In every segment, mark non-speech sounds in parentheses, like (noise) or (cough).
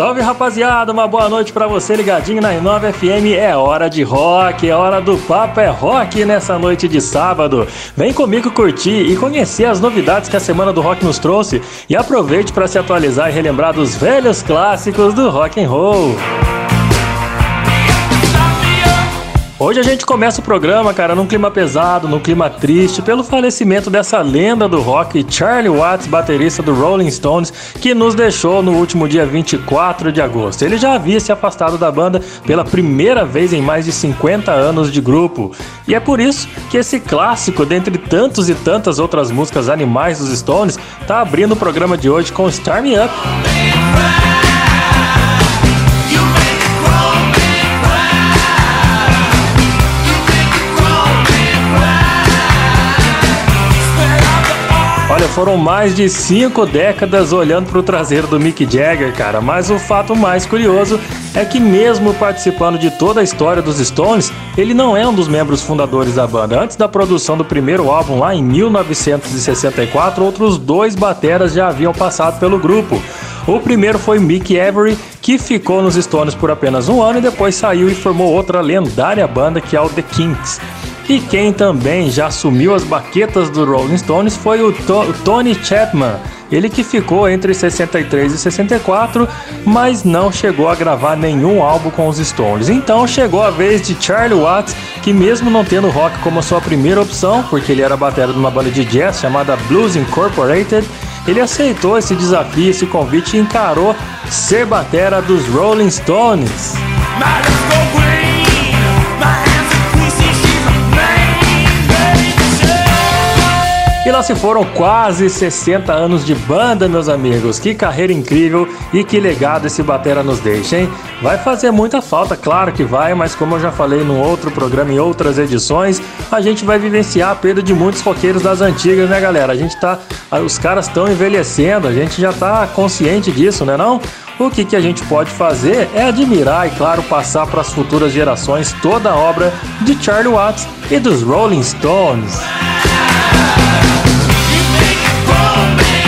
Salve rapaziada, uma boa noite para você ligadinho na Inova FM. É hora de rock, é hora do Papo é Rock nessa noite de sábado. Vem comigo curtir e conhecer as novidades que a Semana do Rock nos trouxe e aproveite para se atualizar e relembrar dos velhos clássicos do rock and roll. Hoje a gente começa o programa, cara, num clima pesado, num clima triste, pelo falecimento dessa lenda do rock, Charlie Watts, baterista do Rolling Stones, que nos deixou no último dia 24 de agosto. Ele já havia se afastado da banda pela primeira vez em mais de 50 anos de grupo. E é por isso que esse clássico, dentre tantos e tantas outras músicas animais dos Stones, tá abrindo o programa de hoje com Start Me Up. Foram mais de cinco décadas olhando para o traseiro do Mick Jagger, cara. Mas o fato mais curioso é que, mesmo participando de toda a história dos Stones, ele não é um dos membros fundadores da banda. Antes da produção do primeiro álbum, lá em 1964, outros dois bateras já haviam passado pelo grupo. O primeiro foi Mick Avery, que ficou nos Stones por apenas um ano e depois saiu e formou outra lendária banda que é o The Kinks. E quem também já assumiu as baquetas do Rolling Stones foi o, to o Tony Chapman. Ele que ficou entre 63 e 64, mas não chegou a gravar nenhum álbum com os Stones. Então chegou a vez de Charlie Watts, que mesmo não tendo rock como sua primeira opção, porque ele era batera de uma banda de jazz chamada Blues Incorporated, ele aceitou esse desafio, esse convite e encarou ser batera dos Rolling Stones. E lá se foram quase 60 anos de banda, meus amigos. Que carreira incrível e que legado esse batera nos deixa, hein? Vai fazer muita falta, claro que vai, mas como eu já falei num outro programa em outras edições, a gente vai vivenciar a perda de muitos roqueiros das antigas, né, galera? A gente tá, os caras estão envelhecendo, a gente já tá consciente disso, né, não? O que, que a gente pode fazer é admirar e, claro, passar para as futuras gerações toda a obra de Charlie Watts e dos Rolling Stones. Oh man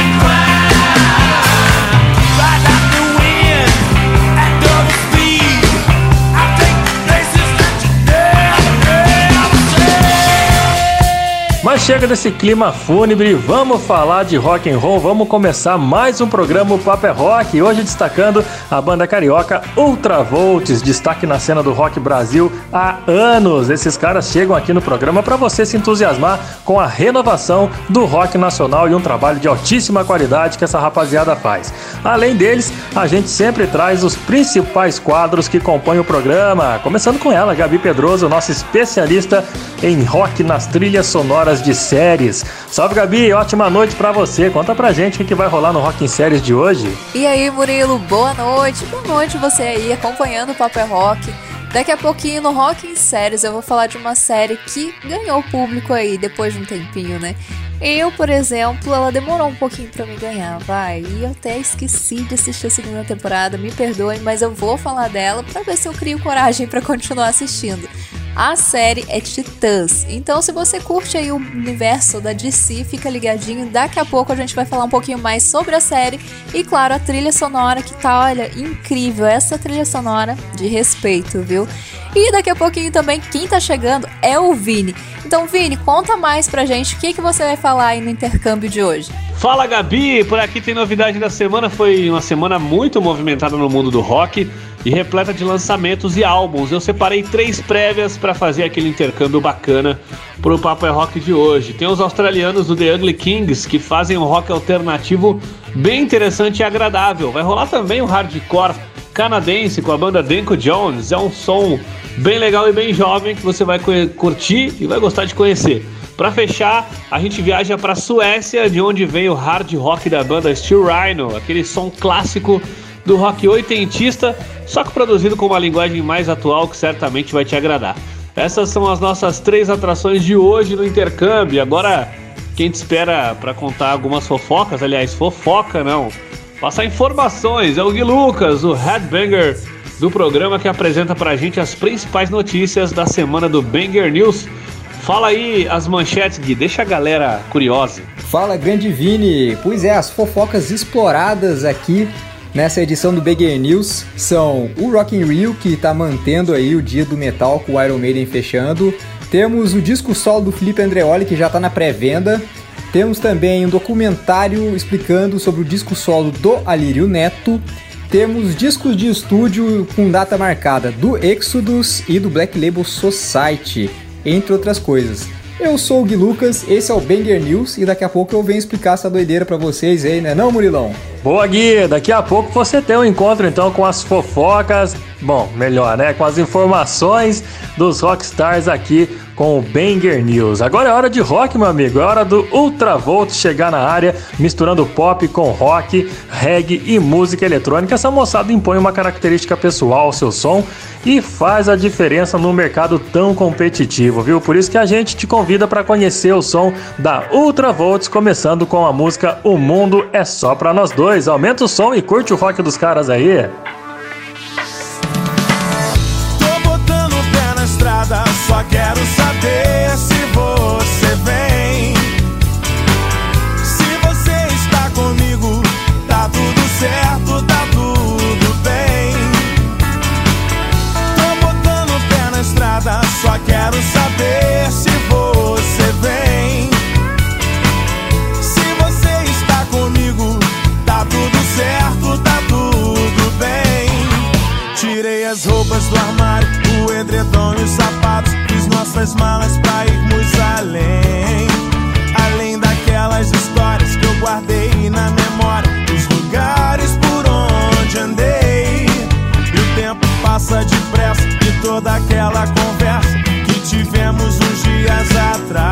Mas chega desse clima fúnebre, vamos falar de rock and roll, vamos começar mais um programa o Papo é Rock, hoje destacando a banda carioca Ultravolts, destaque na cena do rock Brasil há anos. Esses caras chegam aqui no programa para você se entusiasmar com a renovação do rock nacional e um trabalho de altíssima qualidade que essa rapaziada faz. Além deles, a gente sempre traz os principais quadros que compõem o programa, começando com ela, Gabi Pedroso, nossa especialista em rock nas trilhas sonoras de séries. Salve Gabi, ótima noite para você. Conta pra gente o que vai rolar no Rock em Séries de hoje. E aí, Murilo, boa noite. Boa noite você aí acompanhando o Papo é Rock. Daqui a pouquinho no Rock em Séries eu vou falar de uma série que ganhou público aí depois de um tempinho, né? Eu, por exemplo, ela demorou um pouquinho para me ganhar, vai. E eu até esqueci de assistir a segunda temporada, me perdoem, mas eu vou falar dela para ver se eu crio coragem para continuar assistindo. A série é Titãs. Então, se você curte aí o universo da DC, fica ligadinho. Daqui a pouco a gente vai falar um pouquinho mais sobre a série e, claro, a trilha sonora que tá, olha, incrível. Essa trilha sonora de respeito, viu? E daqui a pouquinho também quem tá chegando é o Vini. Então, Vini, conta mais pra gente o que, que você vai falar aí no intercâmbio de hoje. Fala Gabi, por aqui tem novidade da semana. Foi uma semana muito movimentada no mundo do rock e repleta de lançamentos e álbuns. Eu separei três prévias para fazer aquele intercâmbio bacana pro Papo é Rock de hoje. Tem os australianos do The Ugly Kings que fazem um rock alternativo bem interessante e agradável. Vai rolar também o um hardcore canadense com a banda Denko Jones. É um som bem legal e bem jovem que você vai curtir e vai gostar de conhecer. Para fechar, a gente viaja para Suécia, de onde vem o hard rock da banda Steel Rhino, aquele som clássico do rock oitentista, só que produzido com uma linguagem mais atual que certamente vai te agradar. Essas são as nossas três atrações de hoje no intercâmbio. Agora, quem te espera para contar algumas fofocas, aliás, fofoca não, passar informações. É o Gui Lucas, o headbanger do programa que apresenta pra gente as principais notícias da semana do Banger News. Fala aí as manchetes, Gui, deixa a galera curiosa. Fala, grande Vini. Pois é, as fofocas exploradas aqui nessa edição do Banger News são o Rock in Rio, que tá mantendo aí o dia do metal com o Iron Maiden fechando. Temos o disco solo do Felipe Andreoli, que já tá na pré-venda. Temos também um documentário explicando sobre o disco solo do Alírio Neto. Temos discos de estúdio com data marcada do Exodus e do Black Label Society, entre outras coisas. Eu sou o Gui Lucas, esse é o Banger News e daqui a pouco eu venho explicar essa doideira para vocês aí, né não, Murilão? Boa, Gui! Daqui a pouco você tem um encontro então com as fofocas, bom, melhor, né? Com as informações dos rockstars aqui com o Banger News. Agora é hora de rock, meu amigo. É hora do Ultravolt chegar na área, misturando pop com rock, reggae e música eletrônica. Essa moçada impõe uma característica pessoal ao seu som e faz a diferença num mercado tão competitivo, viu? Por isso que a gente te convida para conhecer o som da Ultravolts, começando com a música O Mundo é Só Pra Nós Dois. Aumenta o som e curte o rock dos caras aí. Tô botando o pé na estrada, só quero saber se você vem. Se você está comigo, tá tudo certo, tá tudo bem. Tô botando o pé na estrada, só quero saber se você vem. Se você está comigo, tá tudo certo, tá tudo bem. Tirei as roupas do armário, o edredom e os sapatos. Nossas malas pra irmos além. Além daquelas histórias que eu guardei na memória. Os lugares por onde andei. E o tempo passa depressa. E toda aquela conversa que tivemos uns dias atrás.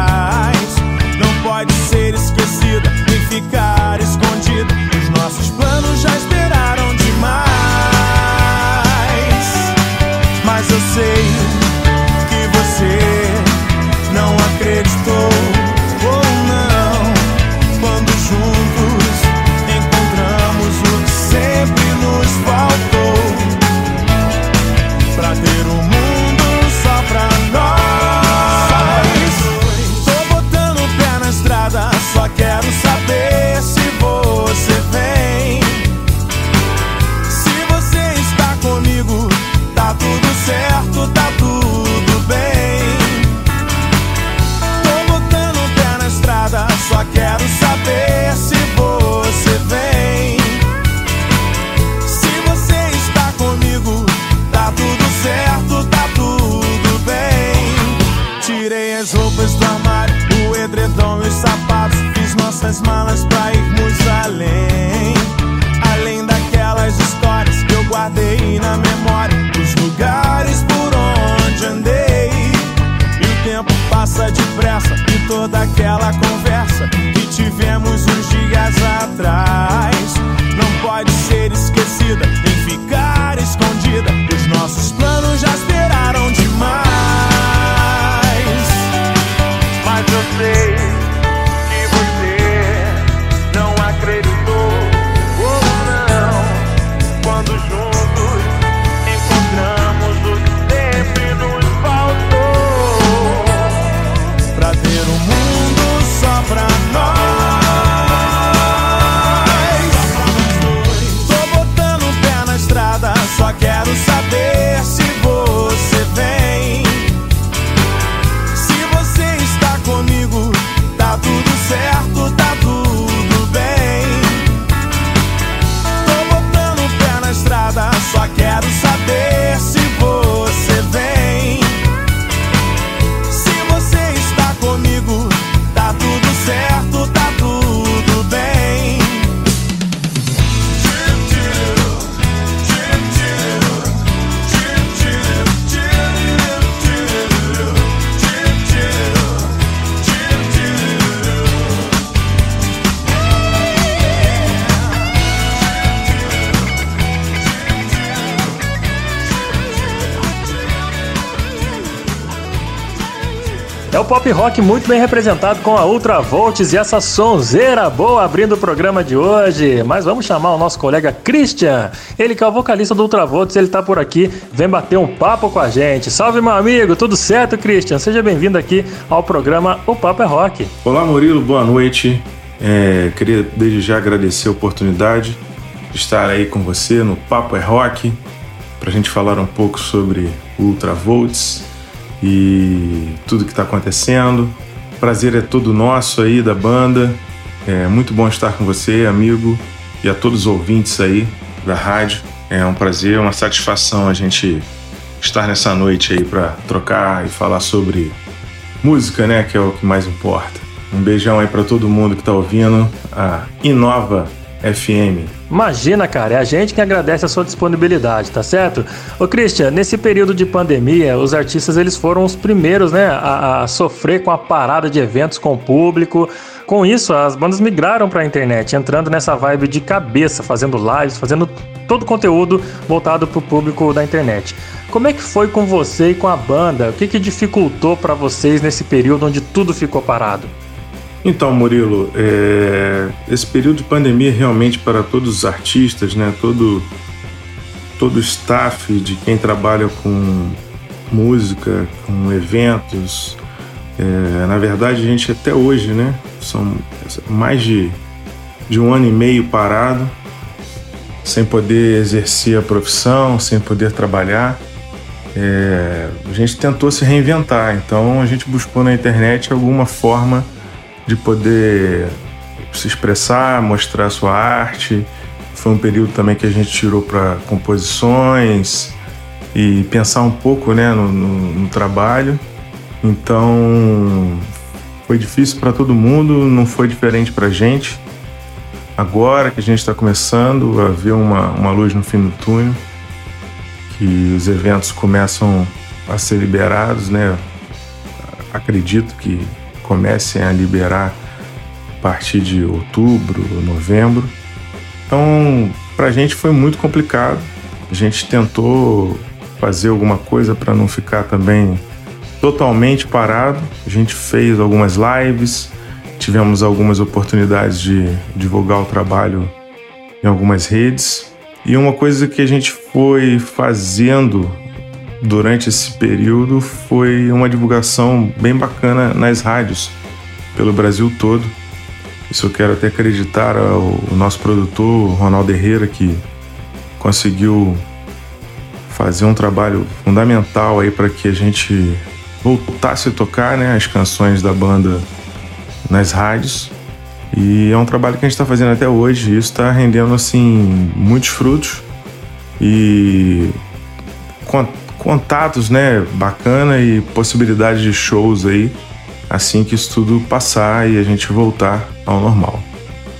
Rock muito bem representado com a Ultravolts e essa sonzeira boa abrindo o programa de hoje. Mas vamos chamar o nosso colega Christian. Ele que é o vocalista do Ultravolts, ele tá por aqui, vem bater um papo com a gente. Salve meu amigo, tudo certo, Christian? Seja bem-vindo aqui ao programa O Papo é Rock. Olá, Murilo, boa noite. É, queria desde já agradecer a oportunidade de estar aí com você no Papo é Rock, para a gente falar um pouco sobre Ultravolts e tudo que está acontecendo. Prazer é todo nosso aí da banda. É muito bom estar com você, amigo, e a todos os ouvintes aí da rádio. É um prazer, uma satisfação a gente estar nessa noite aí para trocar e falar sobre música, né, que é o que mais importa. Um beijão aí para todo mundo que está ouvindo a Inova FM. Imagina, cara, é a gente que agradece a sua disponibilidade, tá certo? Ô Christian, nesse período de pandemia, os artistas eles foram os primeiros, né, a, a sofrer com a parada de eventos com o público. Com isso, as bandas migraram para a internet, entrando nessa vibe de cabeça, fazendo lives, fazendo todo o conteúdo voltado para o público da internet. Como é que foi com você e com a banda? O que, que dificultou para vocês nesse período onde tudo ficou parado? Então, Murilo, é... esse período de pandemia realmente para todos os artistas, né, todo todo o staff de quem trabalha com música, com eventos, é... na verdade a gente até hoje, né, são mais de, de um ano e meio parado, sem poder exercer a profissão, sem poder trabalhar. É... a gente tentou se reinventar, então a gente buscou na internet alguma forma de poder se expressar, mostrar sua arte. Foi um período também que a gente tirou para composições e pensar um pouco né, no, no, no trabalho. Então foi difícil para todo mundo, não foi diferente para a gente. Agora que a gente está começando a ver uma, uma luz no fim do túnel, que os eventos começam a ser liberados, né? Acredito que comecem a liberar a partir de outubro, novembro. Então, para a gente foi muito complicado. A gente tentou fazer alguma coisa para não ficar também totalmente parado. A gente fez algumas lives, tivemos algumas oportunidades de divulgar o trabalho em algumas redes. E uma coisa que a gente foi fazendo durante esse período foi uma divulgação bem bacana nas rádios pelo Brasil todo. Isso eu quero até acreditar ao nosso produtor Ronaldo Herrera que conseguiu fazer um trabalho fundamental aí para que a gente voltasse a tocar né, as canções da banda nas rádios. E é um trabalho que a gente está fazendo até hoje. E isso está rendendo assim muitos frutos e contatos, né, bacana e possibilidade de shows aí assim que isso tudo passar e a gente voltar ao normal.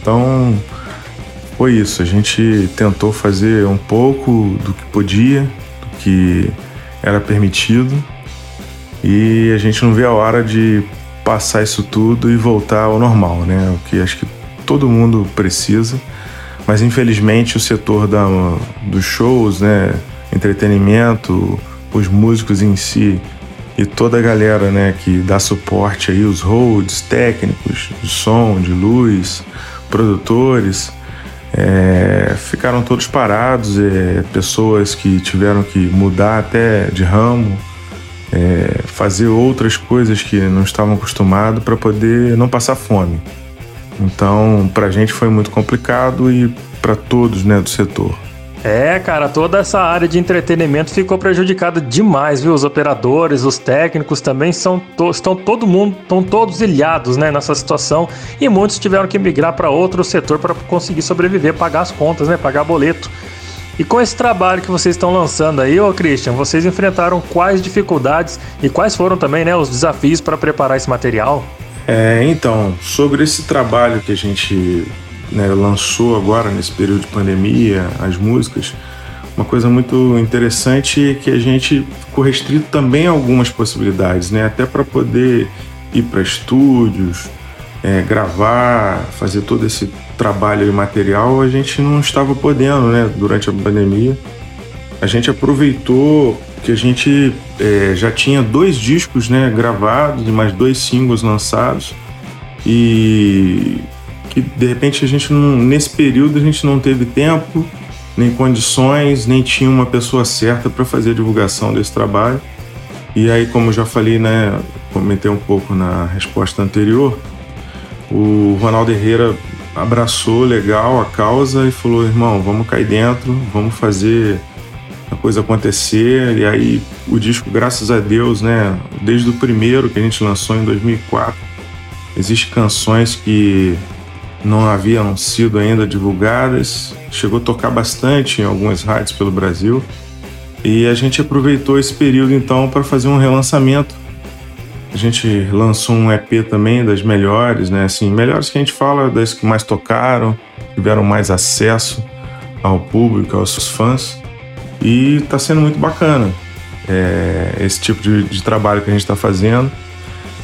Então, foi isso. A gente tentou fazer um pouco do que podia, do que era permitido, e a gente não vê a hora de passar isso tudo e voltar ao normal, né? O que acho que todo mundo precisa, mas infelizmente o setor da, dos shows, né, entretenimento, os músicos em si e toda a galera né, que dá suporte aí, os holds, técnicos de som, de luz, produtores, é, ficaram todos parados, é, pessoas que tiveram que mudar até de ramo, é, fazer outras coisas que não estavam acostumados para poder não passar fome. Então, para a gente foi muito complicado e para todos né, do setor. É, cara, toda essa área de entretenimento ficou prejudicada demais, viu? Os operadores, os técnicos também são to estão todo mundo, estão todos ilhados, né, nessa situação e muitos tiveram que migrar para outro setor para conseguir sobreviver, pagar as contas, né, pagar boleto. E com esse trabalho que vocês estão lançando aí, ô Christian, vocês enfrentaram quais dificuldades e quais foram também, né, os desafios para preparar esse material? É, então, sobre esse trabalho que a gente né, lançou agora nesse período de pandemia as músicas, uma coisa muito interessante é que a gente ficou restrito também a algumas possibilidades, né? Até para poder ir para estúdios, é, gravar, fazer todo esse trabalho e material, a gente não estava podendo, né? Durante a pandemia. A gente aproveitou que a gente é, já tinha dois discos né, gravados e mais dois singles lançados e que de repente a gente não, nesse período a gente não teve tempo nem condições nem tinha uma pessoa certa para fazer a divulgação desse trabalho e aí como já falei né comentei um pouco na resposta anterior o Ronaldo Herrera abraçou legal a causa e falou irmão vamos cair dentro vamos fazer a coisa acontecer. E aí o disco, graças a Deus, né, desde o primeiro que a gente lançou em 2004, existem canções que não haviam sido ainda divulgadas, chegou a tocar bastante em algumas rádios pelo Brasil. E a gente aproveitou esse período então para fazer um relançamento. A gente lançou um EP também das melhores, né? Assim, melhores que a gente fala das que mais tocaram, tiveram mais acesso ao público, aos fãs. E está sendo muito bacana é, esse tipo de, de, trabalho que a gente está fazendo.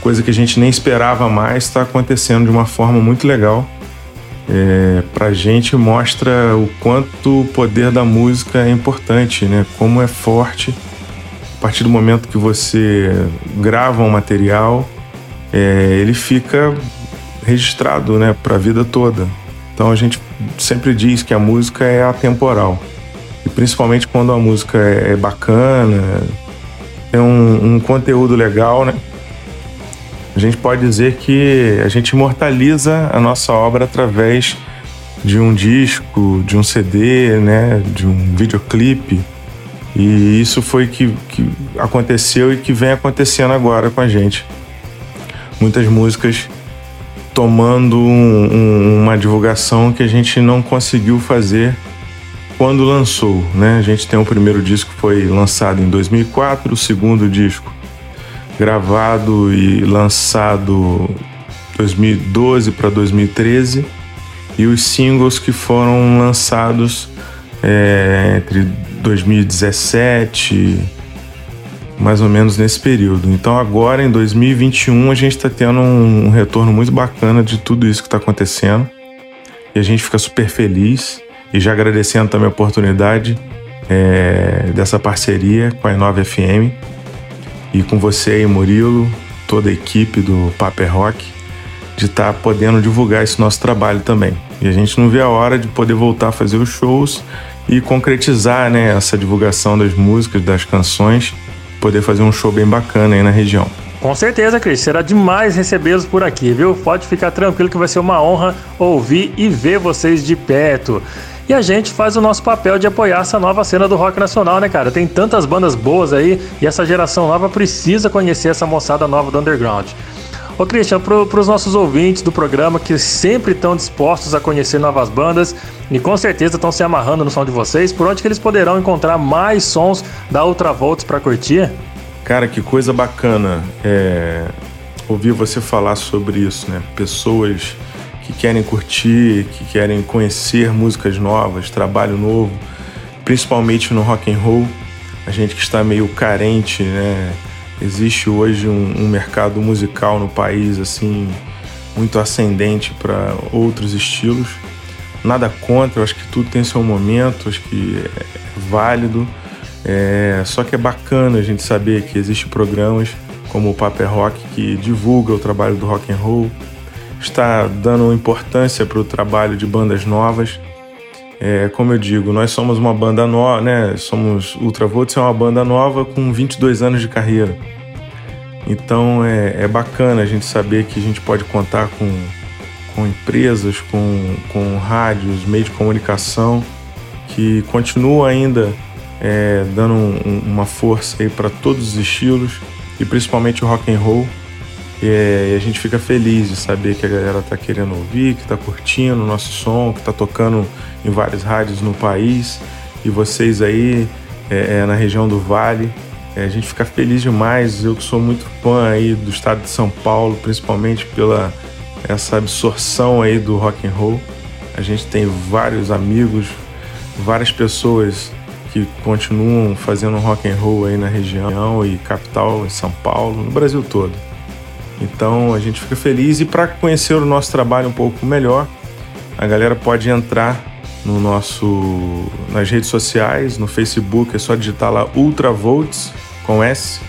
Coisa que a gente nem esperava mais está acontecendo de uma forma muito legal. É, a gente mostra o quanto o poder da música é importante, né? como é forte. A partir do momento que você grava um material, é, ele fica registrado né, para a vida toda. Então a gente sempre diz que a música é atemporal. E principalmente quando a música é, é bacana, tem um, um conteúdo legal, né? A gente pode dizer que a gente imortaliza a nossa obra através de um disco, de um CD, né, de um videoclipe. E isso foi que, que aconteceu e que vem acontecendo agora com a gente. Muitas músicas tomando um, um, uma divulgação que a gente não conseguiu fazer quando lançou, né? A gente tem o primeiro disco que foi lançado em 2004, o segundo disco gravado e lançado 2012 para 2013 e os singles que foram lançados é, entre 2017 mais ou menos nesse período. Então agora em 2021 a gente está tendo um, retorno muito bacana de tudo isso que está acontecendo. E a gente fica super feliz. E já agradecendo também a oportunidade é, dessa parceria com a Inova FM e com você aí, Murilo, toda a equipe do Paper Rock, de estar tá podendo divulgar esse nosso trabalho também. E a gente não vê a hora de poder voltar a fazer os shows e concretizar né, essa divulgação das músicas, das canções, poder fazer um show bem bacana aí na região. Com certeza, Cris. Será demais recebê-los por aqui, viu? Pode ficar tranquilo que vai ser uma honra ouvir e ver vocês de perto. E a gente faz o nosso papel de apoiar essa nova cena do rock nacional, né, cara? Tem tantas bandas boas aí e essa geração nova precisa conhecer essa moçada nova do underground. Ô Christian, para os nossos ouvintes do programa que sempre estão dispostos a conhecer novas bandas e com certeza estão se amarrando no som de vocês, por onde que eles poderão encontrar mais sons da Ultravolts para curtir? Cara, que coisa bacana é, ouvir você falar sobre isso, né? Pessoas que querem curtir, que querem conhecer músicas novas, trabalho novo, principalmente no rock and roll. A gente que está meio carente, né? Existe hoje um, um mercado musical no país assim muito ascendente para outros estilos. Nada contra, eu acho que tudo tem seu momento, acho que é válido. É, só que é bacana a gente saber que existem programas como o Paper Rock que divulga o trabalho do rock and roll, está dando importância para o trabalho de bandas novas. É, como eu digo, nós somos uma banda nova, né? Somos Ultravolts é uma banda nova com 22 anos de carreira. Então é, é, bacana a gente saber que a gente pode contar com, com empresas, com, com rádios, meios de comunicação que continuam ainda é, dando um, uma força aí para todos os estilos e principalmente o rock and roll. É, e a gente fica feliz de saber que a galera tá querendo ouvir, que tá curtindo o nosso som, que tá tocando em várias rádios no país. E vocês aí é, é, na região do Vale, é, a gente fica feliz demais. Eu que sou muito fã aí do estado de São Paulo, principalmente pela essa absorção aí do rock and roll. A gente tem vários amigos, várias pessoas que continuam fazendo rock and roll aí na região e capital, em São Paulo, no Brasil todo. Então a gente fica feliz e para conhecer o nosso trabalho um pouco melhor, a galera pode entrar no nosso nas redes sociais, no Facebook é só digitar lá Ultravolts com S.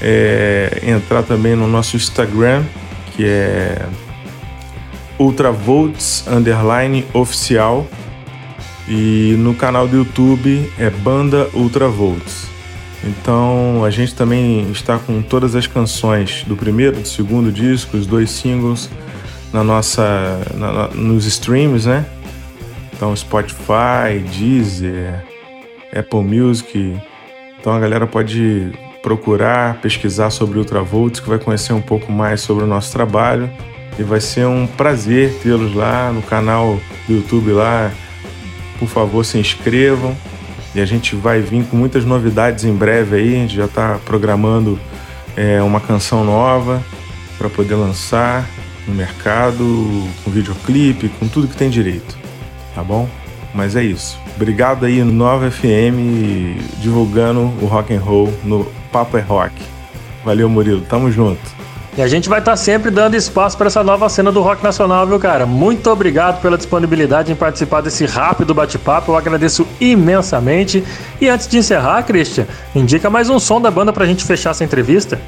É, entrar também no nosso Instagram, que é Ultravolts underline oficial e no canal do YouTube é Banda Ultravolts. Então a gente também está com todas as canções do primeiro, do segundo disco, os dois singles na nossa na, nos streams, né? Então Spotify, Deezer, Apple Music. Então a galera pode procurar, pesquisar sobre Ultravolts, que vai conhecer um pouco mais sobre o nosso trabalho e vai ser um prazer tê-los lá no canal do YouTube lá. Por favor, se inscrevam e a gente vai vir com muitas novidades em breve aí. A gente já está programando é, uma canção nova para poder lançar no mercado, com videoclipe, com tudo que tem direito, tá bom? Mas é isso. Obrigado aí Nova FM divulgando o rock and roll no Papo é Rock. Valeu, Murilo. Tamo junto. E a gente vai estar tá sempre dando espaço para essa nova cena do rock nacional, viu, cara? Muito obrigado pela disponibilidade em participar desse rápido bate-papo. Eu agradeço imensamente. E antes de encerrar, Christian, indica mais um som da banda para a gente fechar essa entrevista.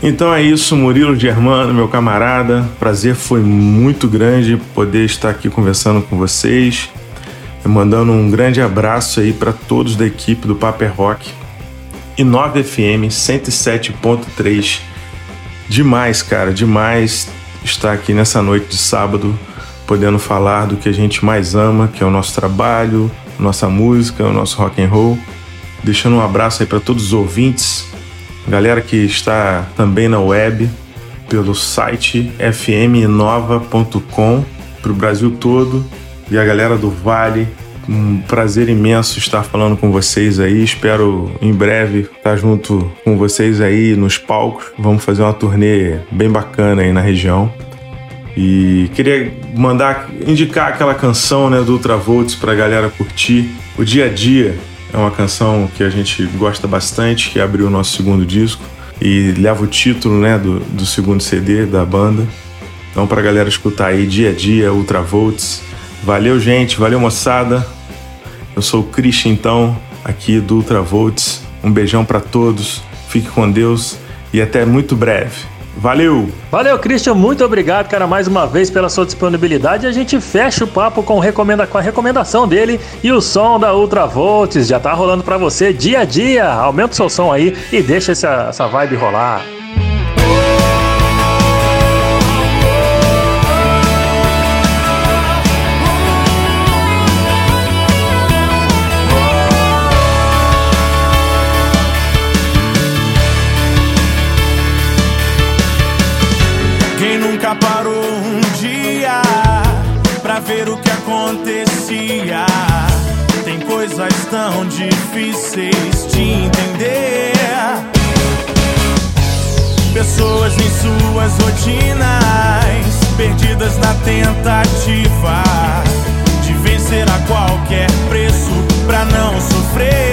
Então é isso, Murilo Germano, meu camarada. Prazer foi muito grande poder estar aqui conversando com vocês. Mandando um grande abraço aí para todos da equipe do Paper Rock e 9 FM 107.3. Demais, cara, demais estar aqui nessa noite de sábado podendo falar do que a gente mais ama, que é o nosso trabalho, nossa música, o nosso rock and roll. Deixando um abraço aí para todos os ouvintes Galera que está também na web, pelo site fmnova.com para o Brasil todo e a galera do Vale. Um prazer imenso estar falando com vocês aí. Espero em breve estar junto com vocês aí nos palcos. Vamos fazer uma turnê bem bacana aí na região. E queria mandar indicar aquela canção né, do Ultravolts para a galera curtir. O dia a dia é uma canção que a gente gosta bastante, que abriu o nosso segundo disco e leva o título né, do, do segundo CD da banda. Então, para a galera escutar aí dia a dia, Ultravolts. Valeu, gente, valeu, moçada. Eu sou o Christian, então, aqui do Ultravolts. Um beijão para todos, fique com Deus e até muito breve. Valeu! Valeu, Christian. Muito obrigado, cara, mais uma vez pela sua disponibilidade. A gente fecha o papo com, recomenda com a recomendação dele e o som da Ultravolts já tá rolando para você dia a dia. Aumenta o seu som aí e deixa essa, essa vibe rolar. Difíceis de entender. Pessoas em suas rotinas, perdidas na tentativa de vencer a qualquer preço pra não sofrer.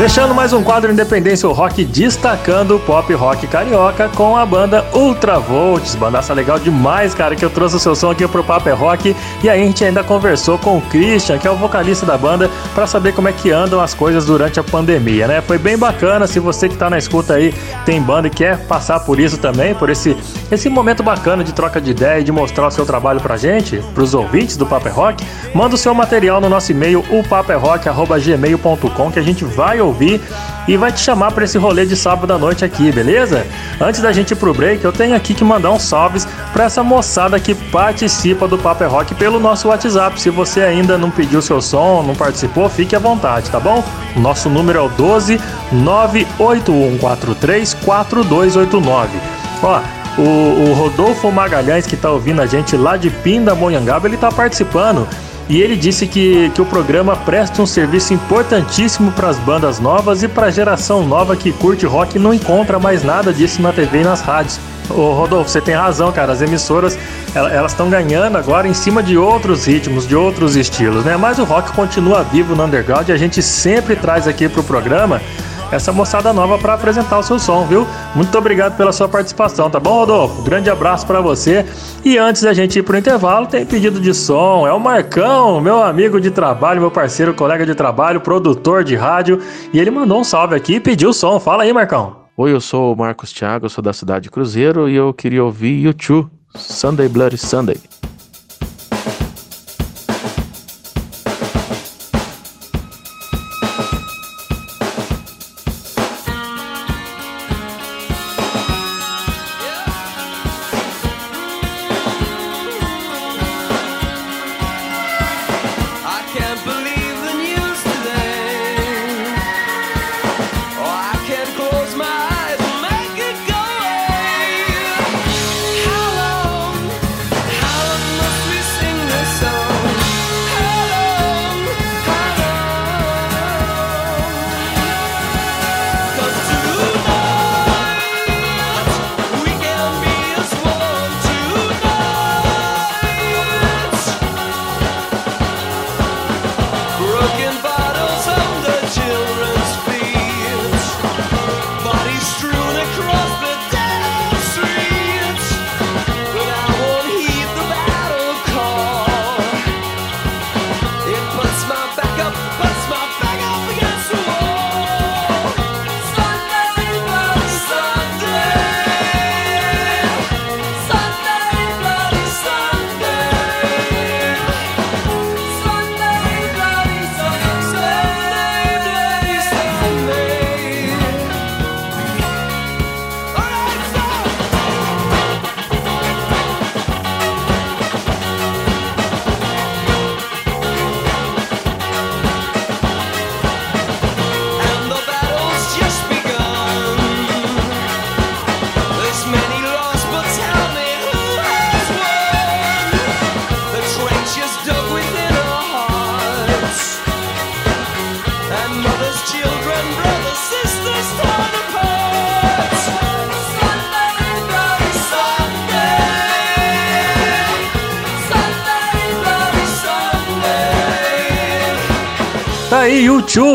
Fechando mais um quadro Independência o Rock, destacando o pop rock carioca com a banda Ultravolts. Bandaça legal demais, cara, que eu trouxe o seu som aqui pro Papo é Rock. E aí a gente ainda conversou com o Christian, que é o vocalista da banda, para saber como é que andam as coisas durante a pandemia, né? Foi bem bacana. Se você que tá na escuta aí tem banda e quer passar por isso também, por esse, esse momento bacana de troca de ideia e de mostrar o seu trabalho pra gente, pros ouvintes do Papo é Rock, manda o seu material no nosso e-mail, upaperrock.gmail.com, que a gente vai ouvir e vai te chamar para esse rolê de sábado à noite aqui, beleza? Antes da gente ir pro break, eu tenho aqui que mandar uns salves para essa moçada que participa do Paper é Rock pelo nosso WhatsApp. Se você ainda não pediu seu som, não participou, fique à vontade, tá bom? Nosso número é o 12 98143 4289. Ó, o, o, Rodolfo Magalhães, que está ouvindo a gente lá de Pindamonhangaba, ele está participando. E ele disse que, que o programa presta um serviço importantíssimo para as bandas novas e para a geração nova que curte rock e não encontra mais nada disso na TV e nas rádios. Ô Rodolfo, você tem razão, cara. As emissoras elas estão ganhando agora em cima de outros ritmos, de outros estilos, né? Mas o rock continua vivo no underground e a gente sempre traz aqui pro programa essa moçada nova para apresentar o seu som, viu? Muito obrigado pela sua participação, tá bom, Rodolfo? Grande abraço para você. E antes da gente ir pro intervalo, tem pedido de som. É o Marcão, meu amigo de trabalho, meu parceiro, colega de trabalho, produtor de rádio. E ele mandou um salve aqui e pediu som. Fala aí, Marcão. Oi, eu sou o Marcos Thiago, sou da cidade de Cruzeiro e eu queria ouvir YouTube Sunday Bloody Sunday.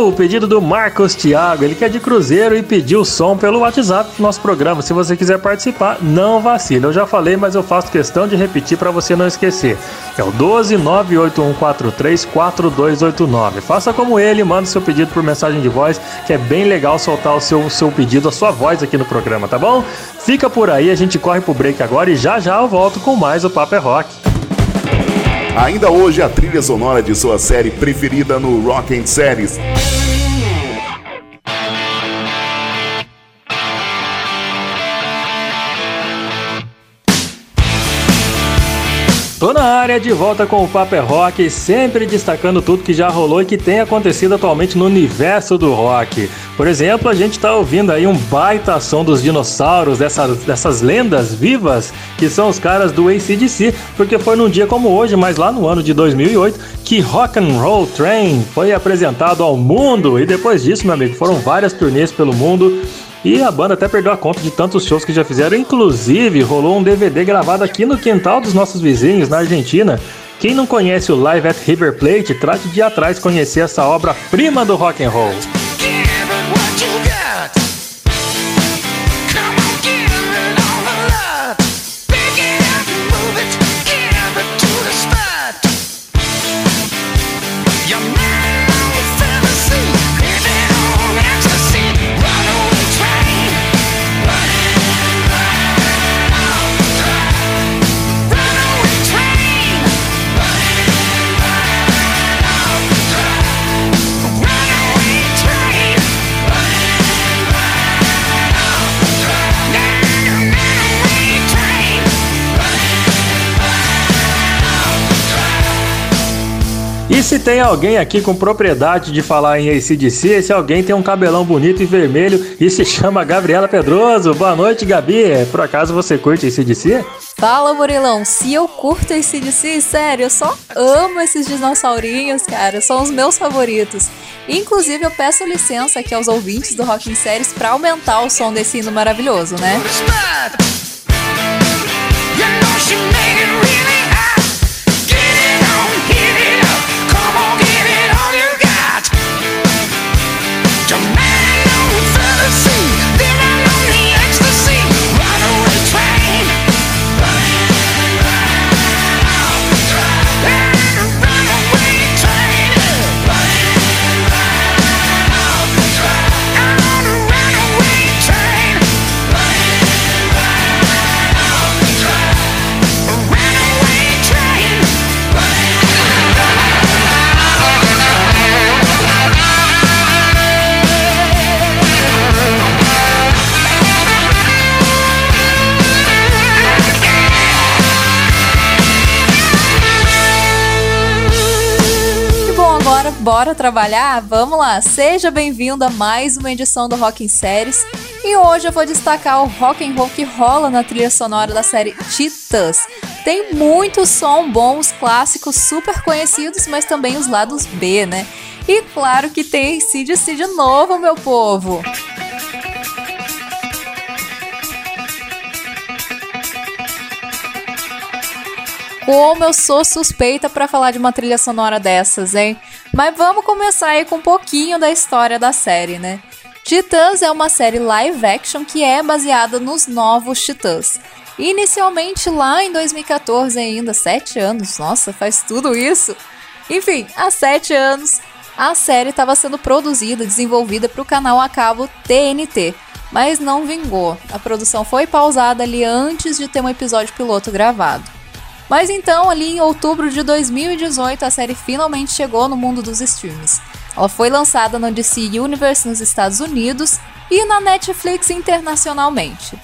YouTube, pedido do Marcos Thiago. Ele que é de Cruzeiro e pediu o som pelo WhatsApp do nosso programa. Se você quiser participar, não vacile. Eu já falei, mas eu faço questão de repetir para você não esquecer. É o 12 98143 4289. Faça como ele, manda seu pedido por mensagem de voz, que é bem legal soltar o seu, o seu pedido, a sua voz aqui no programa, tá bom? Fica por aí, a gente corre pro break agora e já já eu volto com mais o Papo é Rock. Ainda hoje a trilha sonora de sua série preferida no Rock and Series. Tô na área de volta com o Paper é Rock, sempre destacando tudo que já rolou e que tem acontecido atualmente no universo do rock. Por exemplo, a gente tá ouvindo aí um baita som dos dinossauros, dessas, dessas lendas vivas, que são os caras do ACDC, porque foi num dia como hoje, mas lá no ano de 2008, que Rock and Roll Train foi apresentado ao mundo. E depois disso, meu amigo, foram várias turnês pelo mundo e a banda até perdeu a conta de tantos shows que já fizeram. Inclusive, rolou um DVD gravado aqui no quintal dos nossos vizinhos, na Argentina. Quem não conhece o Live at River Plate, trate de ir atrás conhecer essa obra-prima do rock and roll. Se tem alguém aqui com propriedade de falar em ACDC, esse alguém tem um cabelão bonito e vermelho e se chama Gabriela Pedroso. Boa noite, Gabi. Por acaso você curte ACDC? Fala, Murilão. Se eu curto ACDC, sério, eu só amo esses dinossaurinhos, cara. São os meus favoritos. Inclusive, eu peço licença aqui aos ouvintes do Rock in Series para aumentar o som desse hino maravilhoso, né? Bora trabalhar? Vamos lá! Seja bem-vindo a mais uma edição do Rock em Séries. E hoje eu vou destacar o rock and roll que rola na trilha sonora da série Titãs. Tem muitos som bons, clássicos, super conhecidos, mas também os lados B, né? E claro que tem CDC de novo, meu povo! Como eu sou suspeita para falar de uma trilha sonora dessas, hein? Mas vamos começar aí com um pouquinho da história da série, né? Titãs é uma série live action que é baseada nos novos Titãs. Inicialmente lá em 2014 ainda, sete anos, nossa, faz tudo isso. Enfim, há sete anos, a série estava sendo produzida, desenvolvida para o canal a cabo TNT, mas não vingou. A produção foi pausada ali antes de ter um episódio piloto gravado. Mas então, ali em outubro de 2018, a série finalmente chegou no mundo dos streams. Ela foi lançada no DC Universe nos Estados Unidos e na Netflix internacionalmente.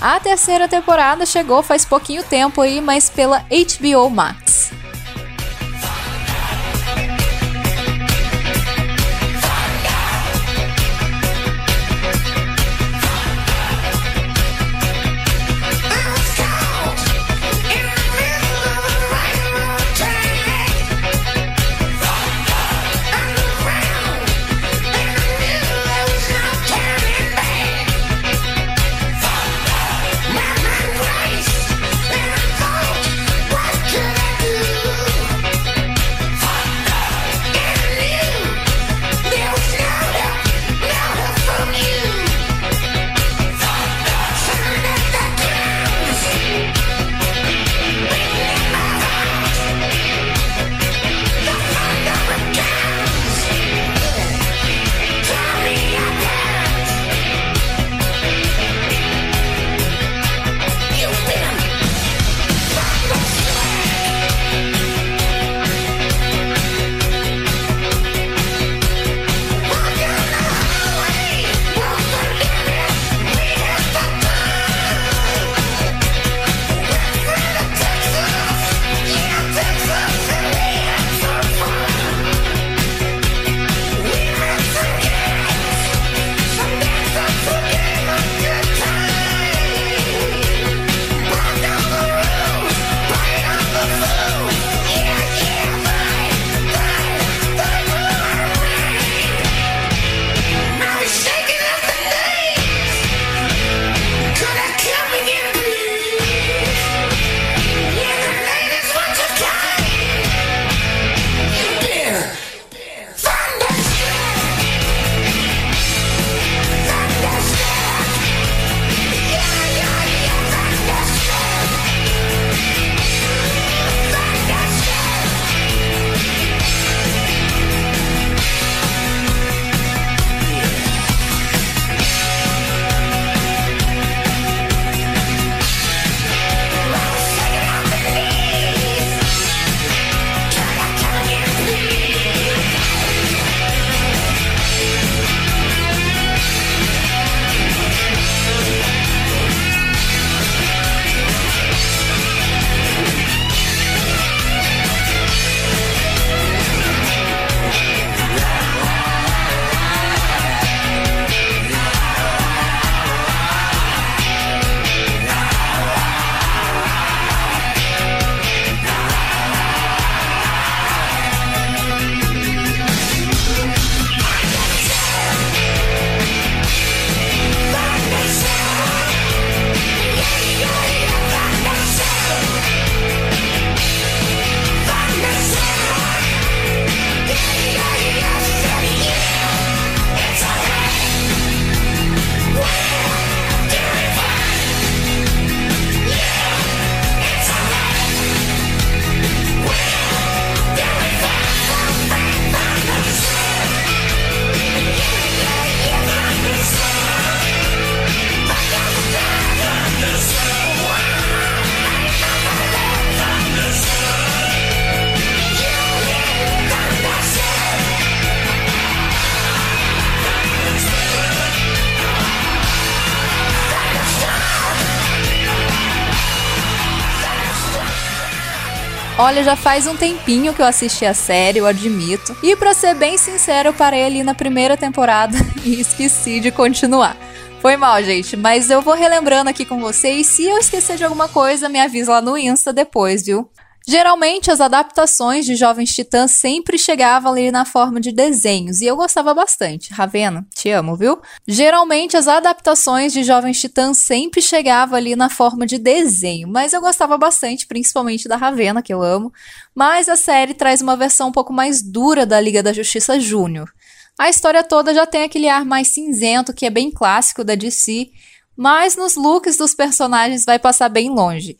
A terceira temporada chegou faz pouquinho tempo aí, mas pela HBO Max. Olha, já faz um tempinho que eu assisti a série, eu admito. E para ser bem sincero, eu parei ali na primeira temporada (laughs) e esqueci de continuar. Foi mal, gente, mas eu vou relembrando aqui com vocês. Se eu esquecer de alguma coisa, me avisa lá no Insta depois, viu? Geralmente as adaptações de Jovens Titãs sempre chegavam ali na forma de desenhos, e eu gostava bastante. Ravena, te amo, viu? Geralmente as adaptações de Jovens Titãs sempre chegavam ali na forma de desenho, mas eu gostava bastante, principalmente da Ravena, que eu amo. Mas a série traz uma versão um pouco mais dura da Liga da Justiça Júnior. A história toda já tem aquele ar mais cinzento, que é bem clássico da DC, mas nos looks dos personagens vai passar bem longe.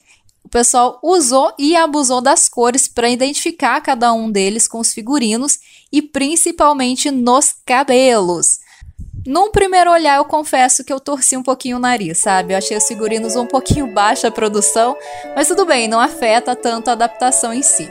O pessoal usou e abusou das cores para identificar cada um deles com os figurinos e principalmente nos cabelos. Num primeiro olhar, eu confesso que eu torci um pouquinho o nariz, sabe? Eu achei os figurinos um pouquinho baixa a produção, mas tudo bem, não afeta tanto a adaptação em si.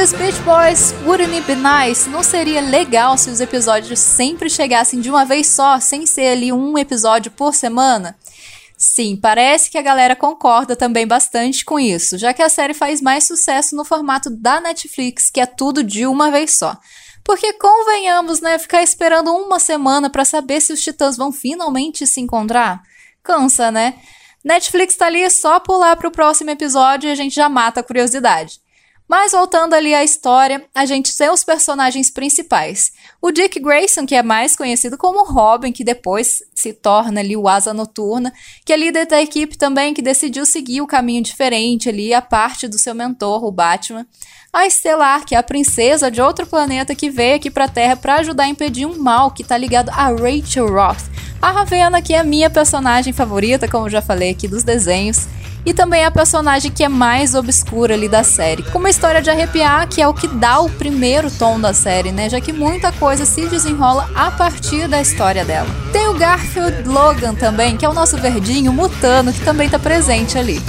Diz Beach Boys, wouldn't it be nice? Não seria legal se os episódios sempre chegassem de uma vez só, sem ser ali um episódio por semana? Sim, parece que a galera concorda também bastante com isso, já que a série faz mais sucesso no formato da Netflix, que é tudo de uma vez só. Porque convenhamos, né, ficar esperando uma semana para saber se os titãs vão finalmente se encontrar? Cansa, né? Netflix tá ali só pular pro próximo episódio e a gente já mata a curiosidade. Mas voltando ali à história, a gente tem os personagens principais. O Dick Grayson, que é mais conhecido como Robin, que depois se torna ali o Asa Noturna, que é líder da equipe também, que decidiu seguir o caminho diferente ali, a parte do seu mentor, o Batman. A Estelar, que é a princesa de outro planeta que veio aqui pra Terra para ajudar a impedir um mal que tá ligado a Rachel Roth. A Ravena, que é a minha personagem favorita, como já falei aqui dos desenhos e também a personagem que é mais obscura ali da série. Com uma história de arrepiar, que é o que dá o primeiro tom da série, né? Já que muita coisa se desenrola a partir da história dela. Tem o Garfield Logan também, que é o nosso verdinho mutano, que também tá presente ali.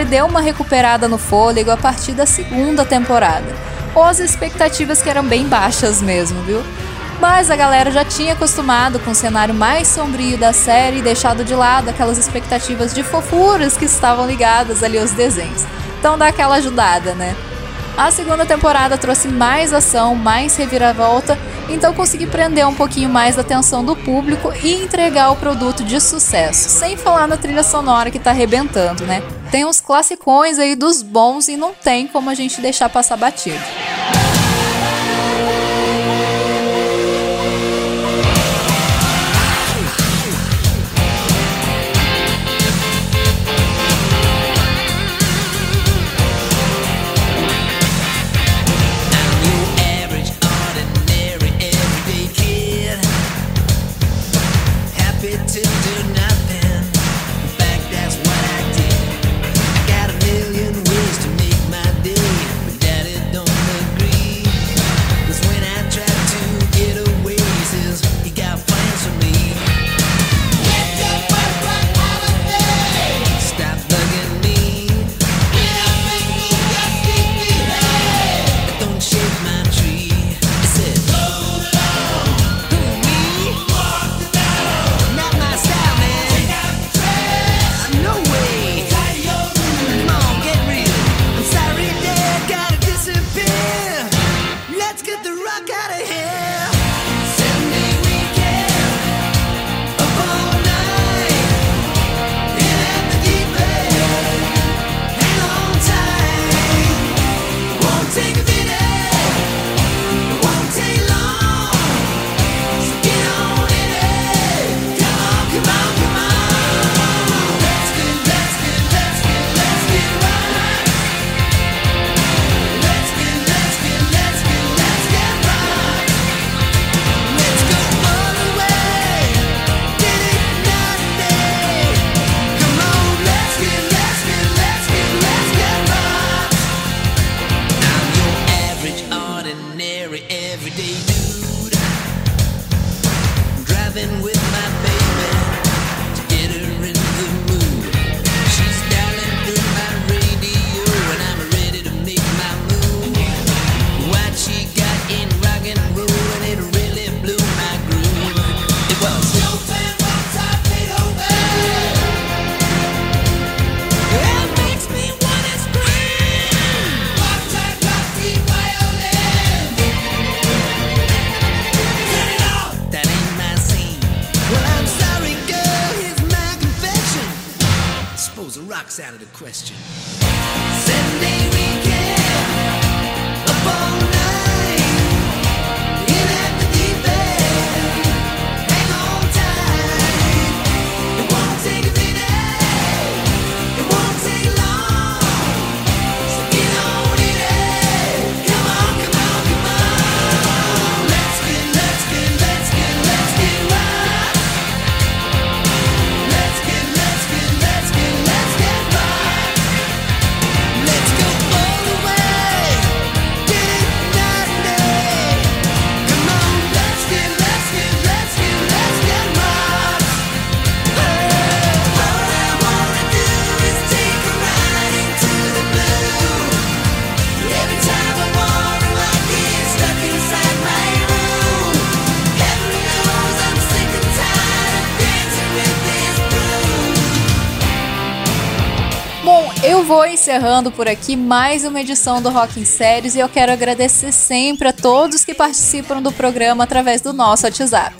Série deu uma recuperada no fôlego a partir da segunda temporada, ou as expectativas que eram bem baixas mesmo, viu? Mas a galera já tinha acostumado com o cenário mais sombrio da série e deixado de lado aquelas expectativas de fofuras que estavam ligadas ali aos desenhos. Então dá aquela ajudada, né? A segunda temporada trouxe mais ação, mais reviravolta, então consegui prender um pouquinho mais a atenção do público e entregar o produto de sucesso, sem falar na trilha sonora que tá arrebentando, né? Tem uns classicões aí dos bons e não tem como a gente deixar passar batido. Vou encerrando por aqui mais uma edição do Rock em Séries e eu quero agradecer sempre a todos que participam do programa através do nosso WhatsApp.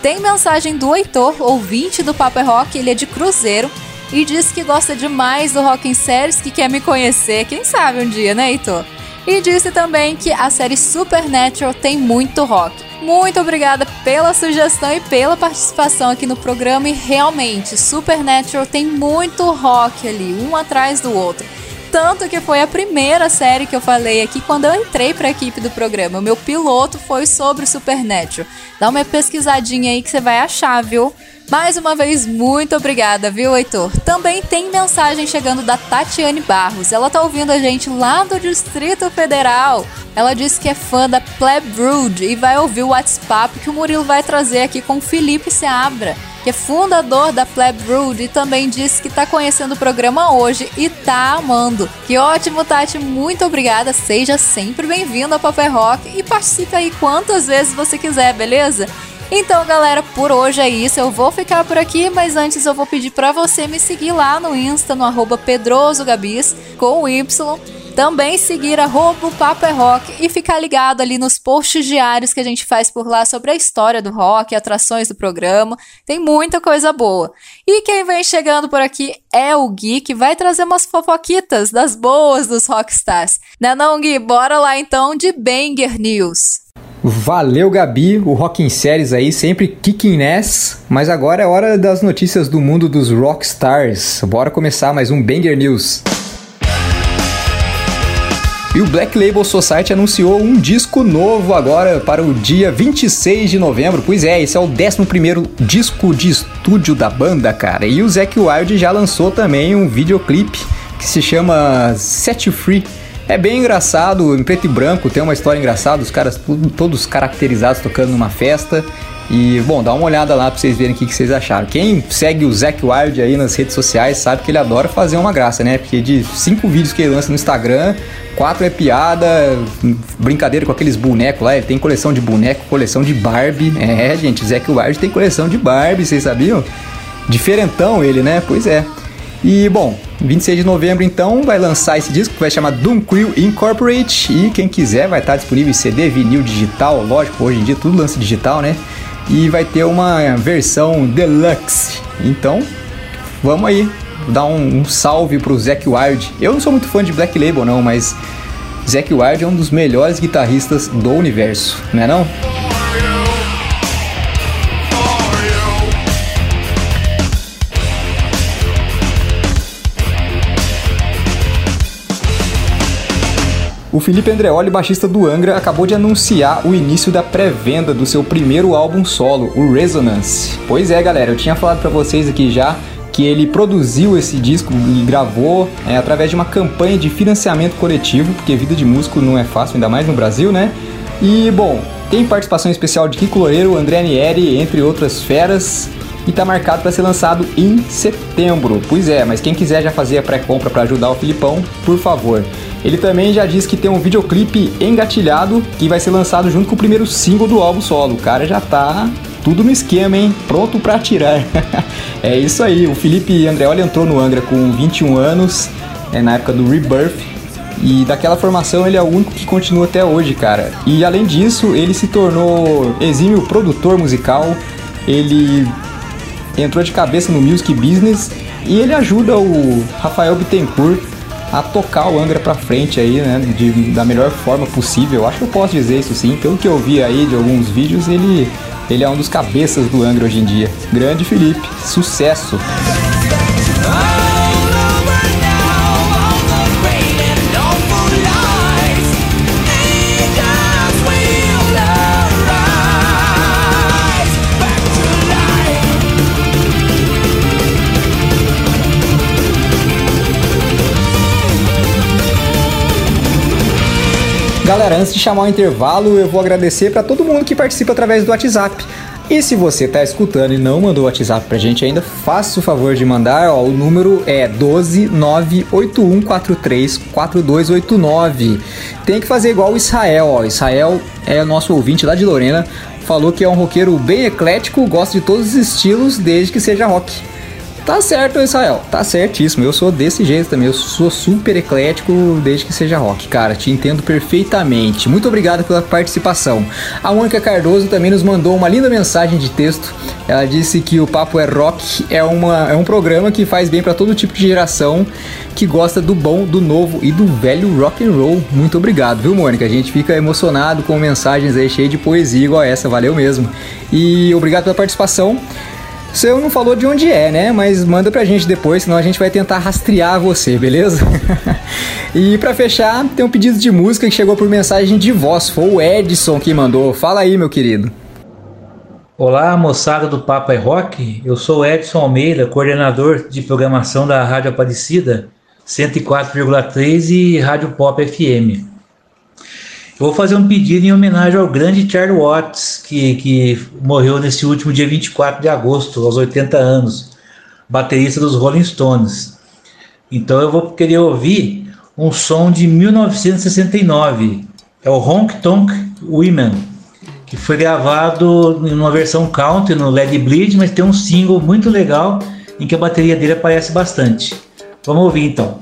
Tem mensagem do Heitor, ouvinte do Papo é Rock, ele é de Cruzeiro e diz que gosta demais do Rock em Séries, que quer me conhecer, quem sabe um dia, né, Heitor? E disse também que a série Supernatural tem muito rock. Muito obrigada pela sugestão e pela participação aqui no programa. E realmente, Supernatural tem muito rock ali, um atrás do outro. Tanto que foi a primeira série que eu falei aqui quando eu entrei para a equipe do programa. O meu piloto foi sobre Supernatural. Dá uma pesquisadinha aí que você vai achar, viu? Mais uma vez, muito obrigada, viu, Heitor? Também tem mensagem chegando da Tatiane Barros. Ela tá ouvindo a gente lá do Distrito Federal. Ela disse que é fã da Pleb Brood e vai ouvir o WhatsApp que o Murilo vai trazer aqui com o Felipe Seabra que é fundador da Pleb Brood e também disse que tá conhecendo o programa hoje e tá amando. Que ótimo, Tati, muito obrigada. Seja sempre bem-vindo ao Paper Rock e participe aí quantas vezes você quiser, beleza? Então, galera, por hoje é isso. Eu vou ficar por aqui, mas antes eu vou pedir para você me seguir lá no Insta, no pedrosogabis, com o Y. Também seguir arroba o Papo é Rock e ficar ligado ali nos posts diários que a gente faz por lá sobre a história do rock, atrações do programa. Tem muita coisa boa. E quem vem chegando por aqui é o Gui, que vai trazer umas fofoquitas das boas dos rockstars. Não é não, Gui? Bora lá então de Banger News. Valeu, Gabi. O Rock em Séries aí, sempre kicking ass. Mas agora é hora das notícias do mundo dos rockstars. Bora começar mais um Banger News. E o Black Label Society anunciou um disco novo agora para o dia 26 de novembro. Pois é, esse é o 11 disco de estúdio da banda, cara. E o Zack Wild já lançou também um videoclipe que se chama Set Free é bem engraçado, em preto e branco, tem uma história engraçada, os caras todos caracterizados tocando numa festa. E, bom, dá uma olhada lá pra vocês verem o que, vocês acharam. Quem segue o Zack Wild aí nas redes sociais sabe que ele adora fazer uma graça, né? Porque de cinco vídeos que ele lança no Instagram, quatro é piada, brincadeira com aqueles bonecos lá. Ele tem coleção de boneco, coleção de Barbie. É, gente, Zack Wild tem coleção de Barbie, vocês sabiam? Diferentão ele, né? Pois é. E bom, 26 de novembro então vai lançar esse disco que vai chamar Doom Crew Incorporate e quem quiser vai estar disponível em CD, vinil digital, lógico, hoje em dia tudo lança digital, né? E vai ter uma versão deluxe. Então, vamos aí dar um, um salve pro Zack Wild. Eu não sou muito fã de Black Label não, mas Zack Wild é um dos melhores guitarristas do universo, não é não? O Felipe Andreoli, baixista do Angra, acabou de anunciar o início da pré-venda do seu primeiro álbum solo, o Resonance. Pois é, galera, eu tinha falado para vocês aqui já que ele produziu esse disco e gravou é, através de uma campanha de financiamento coletivo, porque vida de músico não é fácil, ainda mais no Brasil, né? E, bom, tem participação especial de Kiko Loureiro, André Nieri, entre outras feras, e está marcado para ser lançado em setembro. Pois é, mas quem quiser já fazer a pré-compra para ajudar o Filipão, por favor. Ele também já disse que tem um videoclipe engatilhado que vai ser lançado junto com o primeiro single do álbum solo. O cara já tá tudo no esquema, hein? Pronto para atirar. (laughs) é isso aí. O Felipe Andreoli entrou no Angra com 21 anos, é, na época do Rebirth. E daquela formação ele é o único que continua até hoje, cara. E além disso, ele se tornou exímio produtor musical. Ele entrou de cabeça no music business e ele ajuda o Rafael Bittencourt a tocar o Angra pra frente aí, né, de, da melhor forma possível. Acho que eu posso dizer isso sim. Pelo que eu vi aí de alguns vídeos, ele, ele é um dos cabeças do Angra hoje em dia. Grande Felipe, sucesso! Galera, antes de chamar o intervalo, eu vou agradecer para todo mundo que participa através do WhatsApp. E se você está escutando e não mandou o WhatsApp pra gente ainda, faça o favor de mandar, ó, o número é 12981434289. Tem que fazer igual o Israel, ó. Israel é nosso ouvinte lá de Lorena, falou que é um roqueiro bem eclético, gosta de todos os estilos, desde que seja rock. Tá certo, Israel. Tá certíssimo. Eu sou desse jeito também. Eu sou super eclético desde que seja rock. Cara, te entendo perfeitamente. Muito obrigado pela participação. A Mônica Cardoso também nos mandou uma linda mensagem de texto. Ela disse que o Papo é Rock é, uma, é um programa que faz bem para todo tipo de geração que gosta do bom, do novo e do velho rock and roll. Muito obrigado, viu, Mônica? A gente fica emocionado com mensagens aí cheias de poesia igual essa. Valeu mesmo. E obrigado pela participação. Você não falou de onde é, né? Mas manda pra gente depois, senão a gente vai tentar rastrear você, beleza? (laughs) e para fechar, tem um pedido de música que chegou por mensagem de voz. Foi o Edson que mandou. Fala aí, meu querido. Olá, moçada do Papa é Rock. Eu sou Edson Almeida, coordenador de programação da Rádio Aparecida 104,3 e Rádio Pop FM. Vou fazer um pedido em homenagem ao grande Charlie Watts, que, que morreu nesse último dia 24 de agosto, aos 80 anos, baterista dos Rolling Stones. Então eu vou querer ouvir um som de 1969, é o Honk Tonk Women, que foi gravado em uma versão country no Led Bleed, mas tem um single muito legal em que a bateria dele aparece bastante. Vamos ouvir então.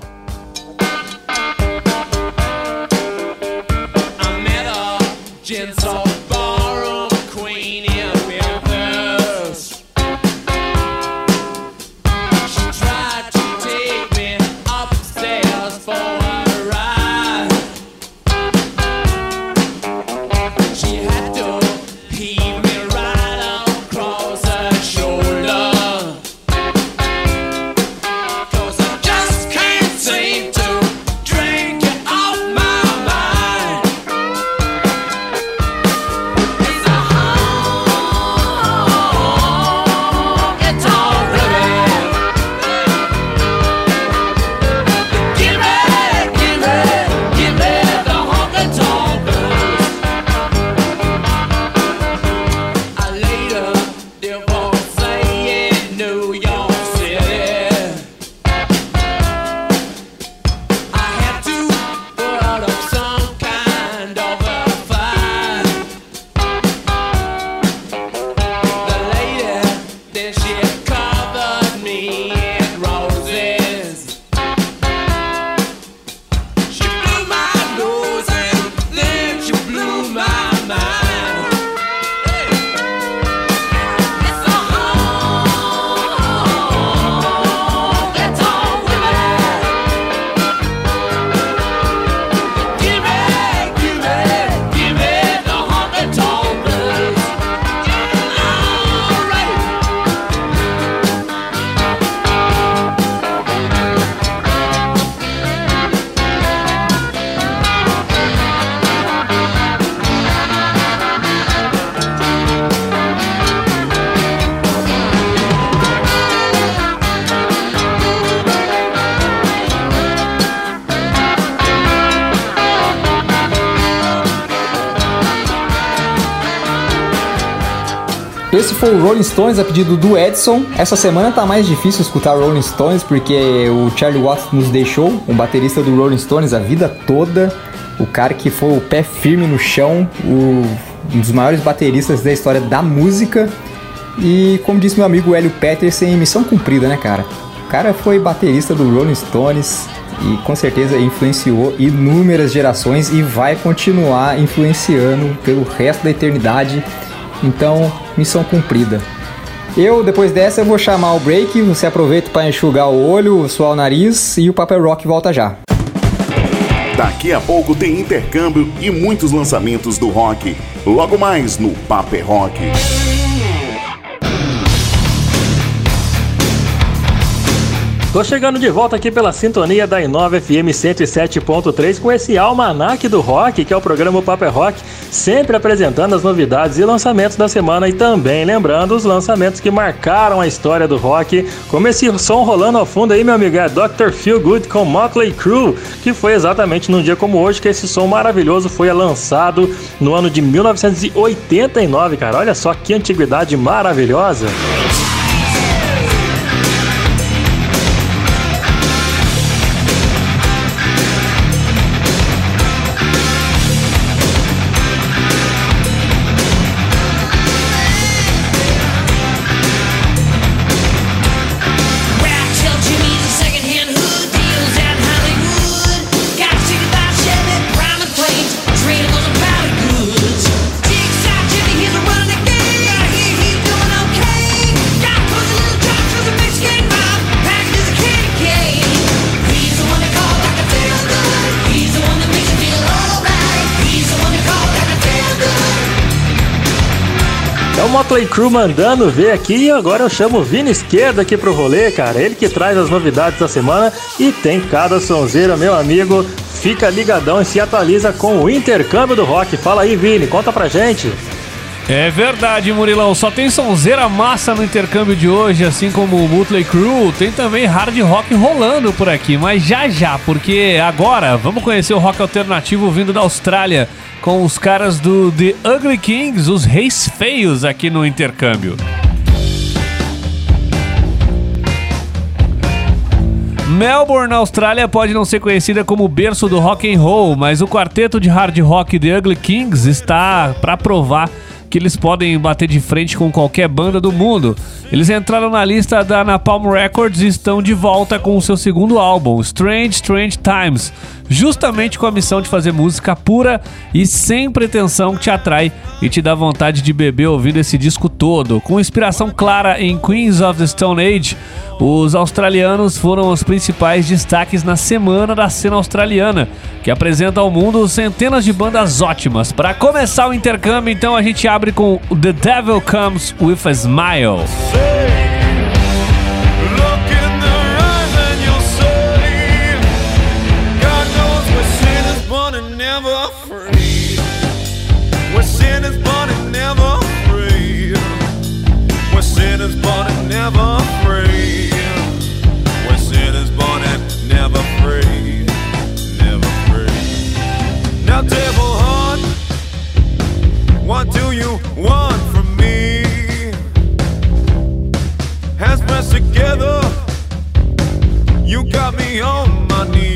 O Rolling Stones a pedido do Edson. Essa semana tá mais difícil escutar Rolling Stones porque o Charlie Watts nos deixou, um baterista do Rolling Stones a vida toda, o cara que foi o pé firme no chão, o, um dos maiores bateristas da história da música. E como disse meu amigo Hélio Peterson, missão cumprida, né, cara? O cara foi baterista do Rolling Stones e com certeza influenciou inúmeras gerações e vai continuar influenciando pelo resto da eternidade. Então, missão cumprida. Eu, depois dessa, eu vou chamar o break. Você aproveita para enxugar o olho, suar o nariz e o Papel Rock volta já. Daqui a pouco tem intercâmbio e muitos lançamentos do rock. Logo mais no Paper Rock. Tô chegando de volta aqui pela sintonia da Inova FM 107.3 com esse almanac do rock, que é o programa Paper Rock, sempre apresentando as novidades e lançamentos da semana e também lembrando os lançamentos que marcaram a história do rock, como esse som rolando ao fundo aí, meu amigo, é Dr. Feel Good com Motley Crue, que foi exatamente num dia como hoje que esse som maravilhoso foi lançado no ano de 1989, cara. Olha só que antiguidade maravilhosa. Motley Crue mandando ver aqui e agora eu chamo o Vini Esquerda aqui pro rolê, cara. Ele que traz as novidades da semana e tem cada sonzeira, meu amigo. Fica ligadão e se atualiza com o intercâmbio do rock. Fala aí, Vini, conta pra gente. É verdade, Murilão. Só tem sonzeira massa no intercâmbio de hoje, assim como o Mutley Crew. Tem também hard rock rolando por aqui, mas já já, porque agora vamos conhecer o rock alternativo vindo da Austrália com os caras do The Ugly Kings, os Reis Feios, aqui no intercâmbio. Melbourne, Austrália, pode não ser conhecida como berço do rock and roll, mas o quarteto de hard rock The Ugly Kings está para provar que eles podem bater de frente com qualquer banda do mundo. Eles entraram na lista da Napalm Records e estão de volta com o seu segundo álbum, Strange Strange Times, justamente com a missão de fazer música pura e sem pretensão que te atrai e te dá vontade de beber ouvindo esse disco todo. Com inspiração clara em Queens of the Stone Age, os australianos foram os principais destaques na semana da cena australiana, que apresenta ao mundo centenas de bandas ótimas. Para começar o intercâmbio, então a gente abre com The Devil Comes with a Smile. Never free. Born and never free. Never free. Now, devil what do you want from me? Hands pressed together, you got me on my knees.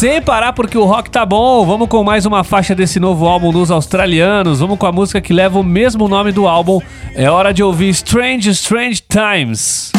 Sem parar porque o rock tá bom, vamos com mais uma faixa desse novo álbum dos australianos. Vamos com a música que leva o mesmo nome do álbum. É hora de ouvir Strange Strange Times.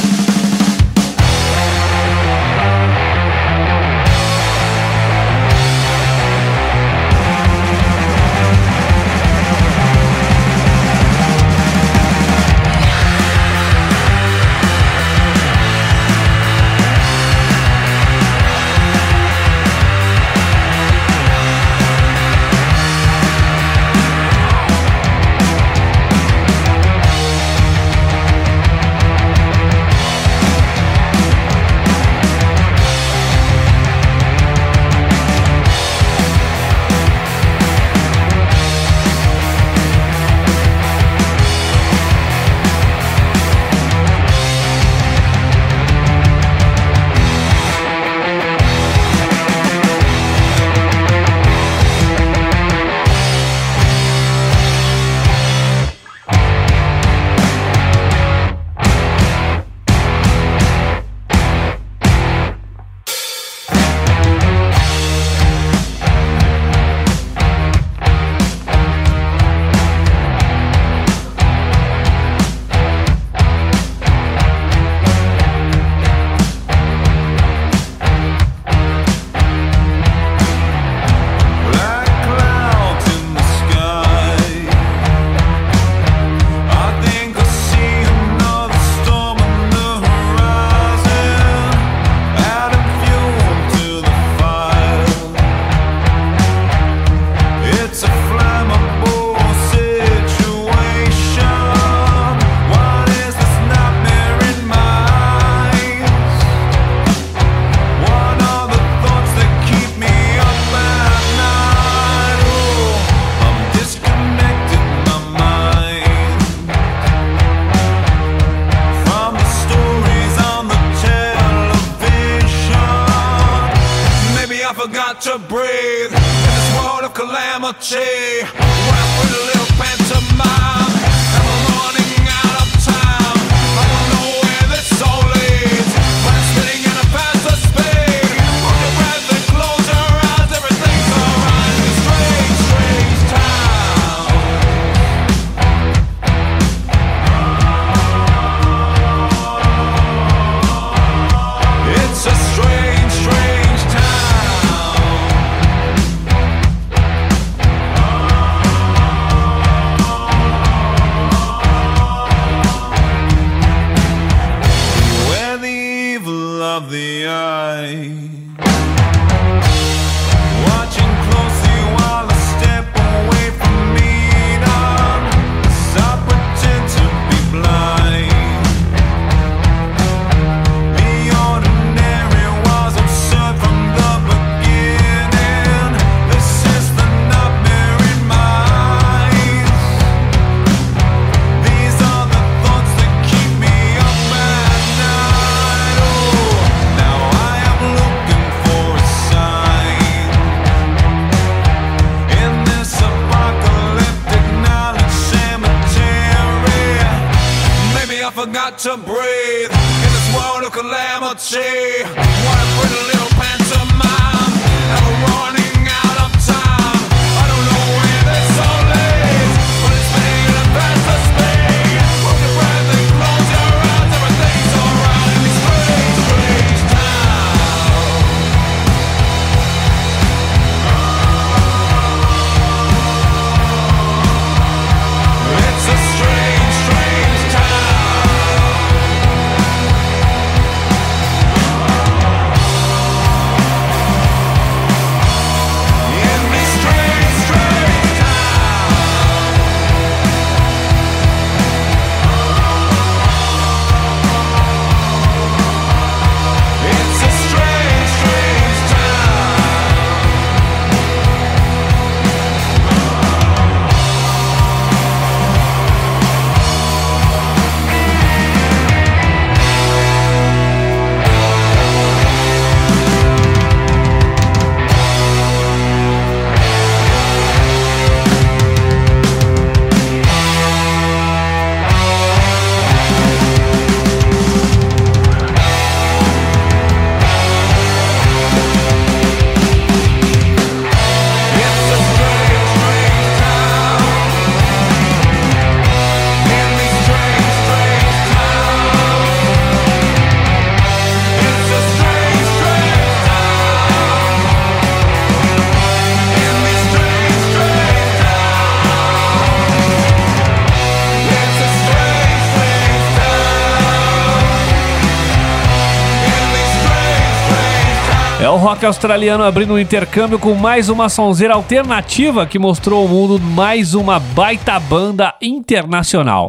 Rock australiano abrindo um intercâmbio com mais uma sonzeira alternativa que mostrou ao mundo mais uma baita banda internacional.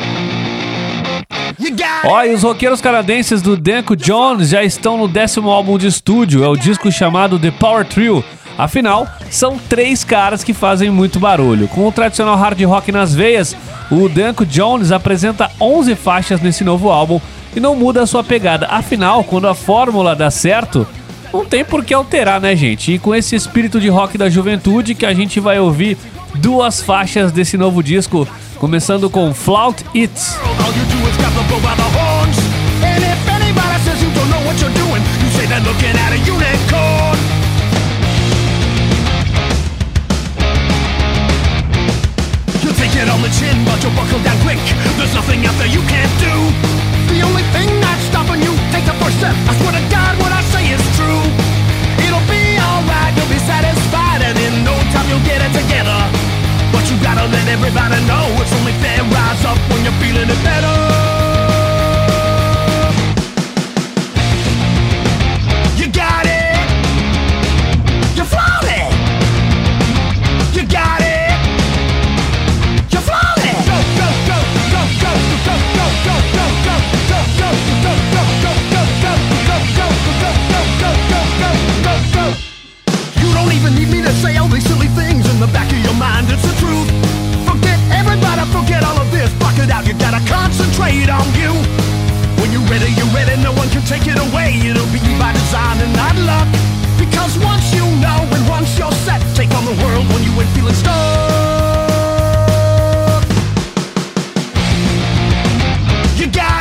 Ó, e os roqueiros canadenses do Danko Jones já estão no décimo álbum de estúdio, é o disco chamado The Power Trio. Afinal, são três caras que fazem muito barulho. Com o tradicional hard rock nas veias, o Danko Jones apresenta 11 faixas nesse novo álbum e não muda a sua pegada. Afinal, quando a fórmula dá certo, não tem por que alterar, né, gente? E com esse espírito de rock da juventude que a gente vai ouvir duas faixas desse novo disco, começando com Flout It. On the chin, but you'll buckle down quick. There's nothing out there you can't do. The only thing that's stopping you, take the first step. I swear to God, what I say is true. In no time you'll get it together. But you gotta let everybody know it's only fair. Rise up when you're feeling it better. it's the truth. Forget everybody, forget all of this. Block it out, you gotta concentrate on you. When you're ready, you're ready, no one can take it away. It'll be by design and not luck. Because once you know and once you're set, take on the world when you ain't feeling stuck. You got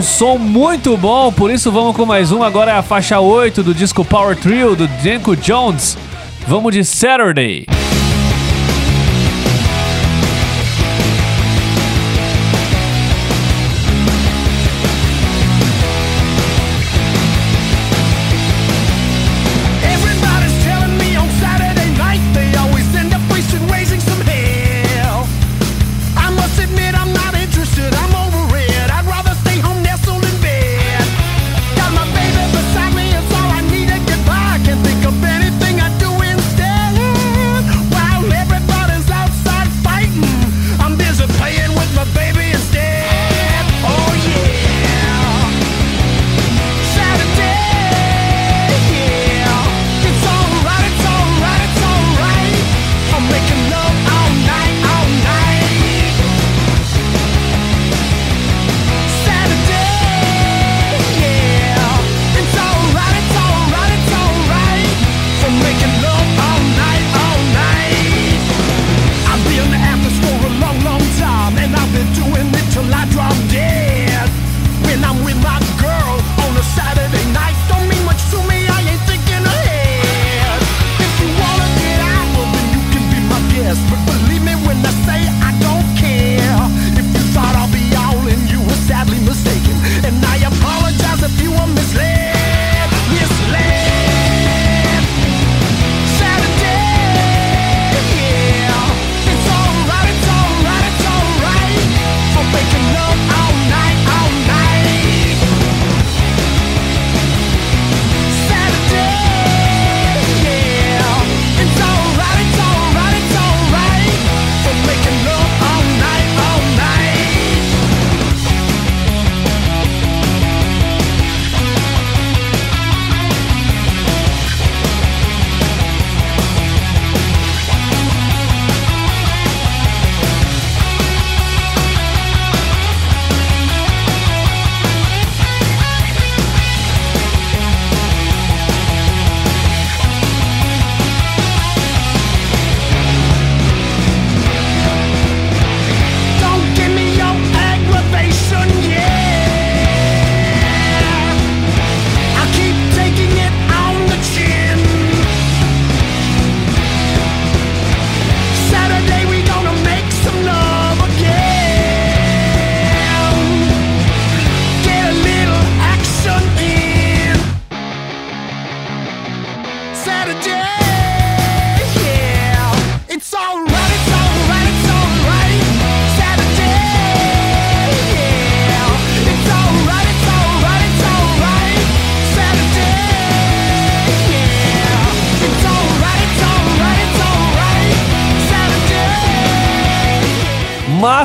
um som muito bom, por isso vamos com mais um. Agora é a faixa 8 do disco Power Trio do Jenko Jones. Vamos de Saturday.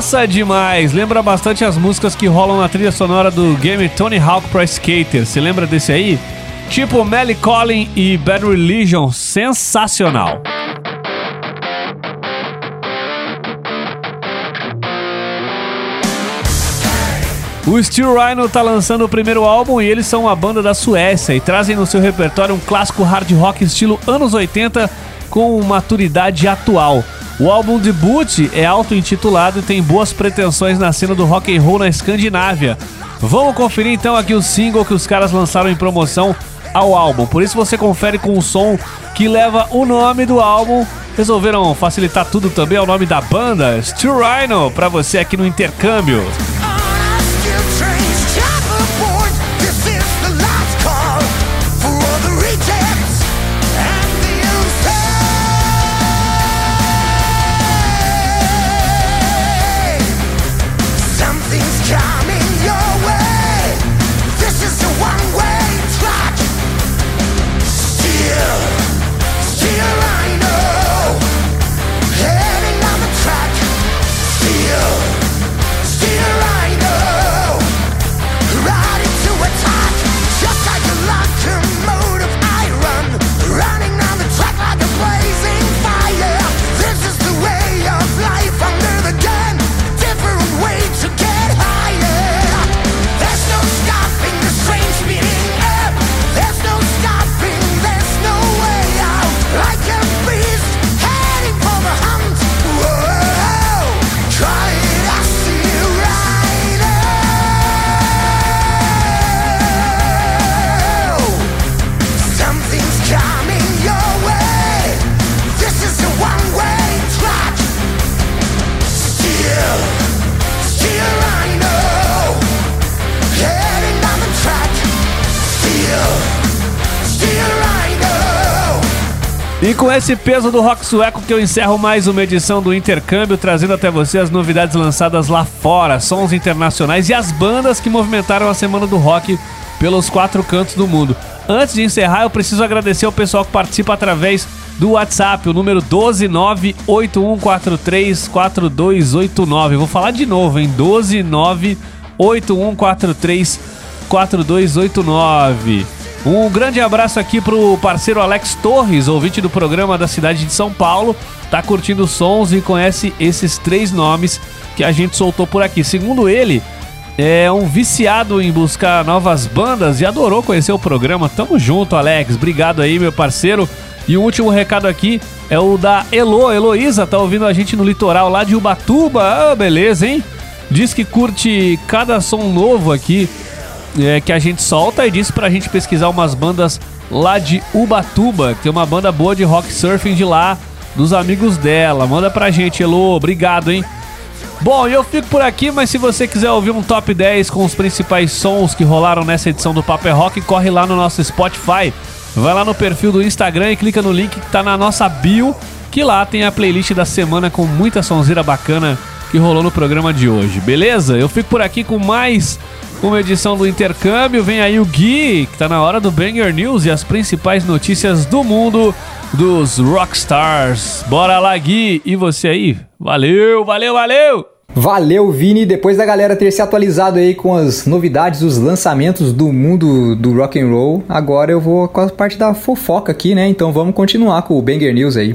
Massa demais! Lembra bastante as músicas que rolam na trilha sonora do game Tony Hawk Pro Skater. Se lembra desse aí? Tipo Melly Collin e Bad Religion, sensacional! O Steel Rhino tá lançando o primeiro álbum e eles são uma banda da Suécia e trazem no seu repertório um clássico hard rock estilo anos 80 com maturidade atual. O álbum debut é auto-intitulado e tem boas pretensões na cena do rock and roll na Escandinávia. Vamos conferir então aqui o single que os caras lançaram em promoção ao álbum. Por isso você confere com o som que leva o nome do álbum. Resolveram facilitar tudo também é ao nome da banda, Stu Rhino, para você aqui no intercâmbio. Esse peso do rock sueco que eu encerro mais uma edição do Intercâmbio, trazendo até você as novidades lançadas lá fora, sons internacionais e as bandas que movimentaram a semana do rock pelos quatro cantos do mundo. Antes de encerrar, eu preciso agradecer ao pessoal que participa através do WhatsApp, o número 12981434289. Vou falar de novo, hein? 12981434289. Um grande abraço aqui pro parceiro Alex Torres, ouvinte do programa da cidade de São Paulo. Tá curtindo sons e conhece esses três nomes que a gente soltou por aqui. Segundo ele, é um viciado em buscar novas bandas e adorou conhecer o programa. Tamo junto, Alex. Obrigado aí, meu parceiro. E o último recado aqui é o da Elo. Heloísa tá ouvindo a gente no litoral lá de Ubatuba. Ah, beleza, hein? Diz que curte cada som novo aqui é, que a gente solta e disse pra gente pesquisar umas bandas lá de Ubatuba, que tem uma banda boa de rock surfing de lá, dos amigos dela. Manda pra gente, Elo, obrigado, hein? Bom, eu fico por aqui, mas se você quiser ouvir um top 10 com os principais sons que rolaram nessa edição do Paper Rock, corre lá no nosso Spotify. Vai lá no perfil do Instagram e clica no link que tá na nossa bio, que lá tem a playlist da semana com muita sonzeira bacana que rolou no programa de hoje, beleza? Eu fico por aqui com mais uma edição do Intercâmbio. Vem aí o Gui, que tá na hora do Banger News e as principais notícias do mundo dos Rockstars. Bora lá, Gui! E você aí? Valeu, valeu, valeu! Valeu, Vini. Depois da galera ter se atualizado aí com as novidades, os lançamentos do mundo do rock and roll, agora eu vou com a parte da fofoca aqui, né? Então vamos continuar com o Banger News aí.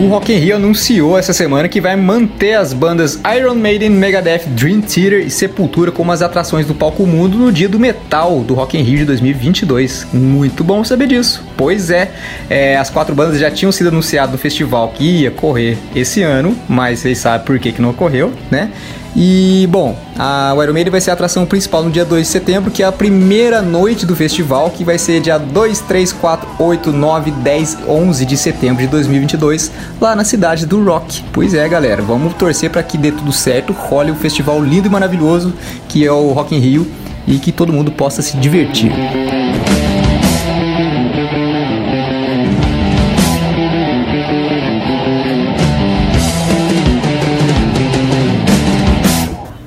O Rock in Rio anunciou essa semana que vai manter as bandas Iron Maiden, Megadeth, Dream Theater e Sepultura como as atrações do palco mundo no dia do metal do Rock in Rio de 2022. Muito bom saber disso. Pois é, é as quatro bandas já tinham sido anunciadas no festival que ia correr esse ano, mas vocês sabem por que, que não ocorreu, né? E, bom, a, o Iron Maiden vai ser a atração principal no dia 2 de setembro, que é a primeira noite do festival, que vai ser dia 2, 3, 4, 8, 9, 10, 11 de setembro de 2022, lá na cidade do Rock. Pois é, galera, vamos torcer para que dê tudo certo, role um festival lindo e maravilhoso, que é o Rock in Rio, e que todo mundo possa se divertir.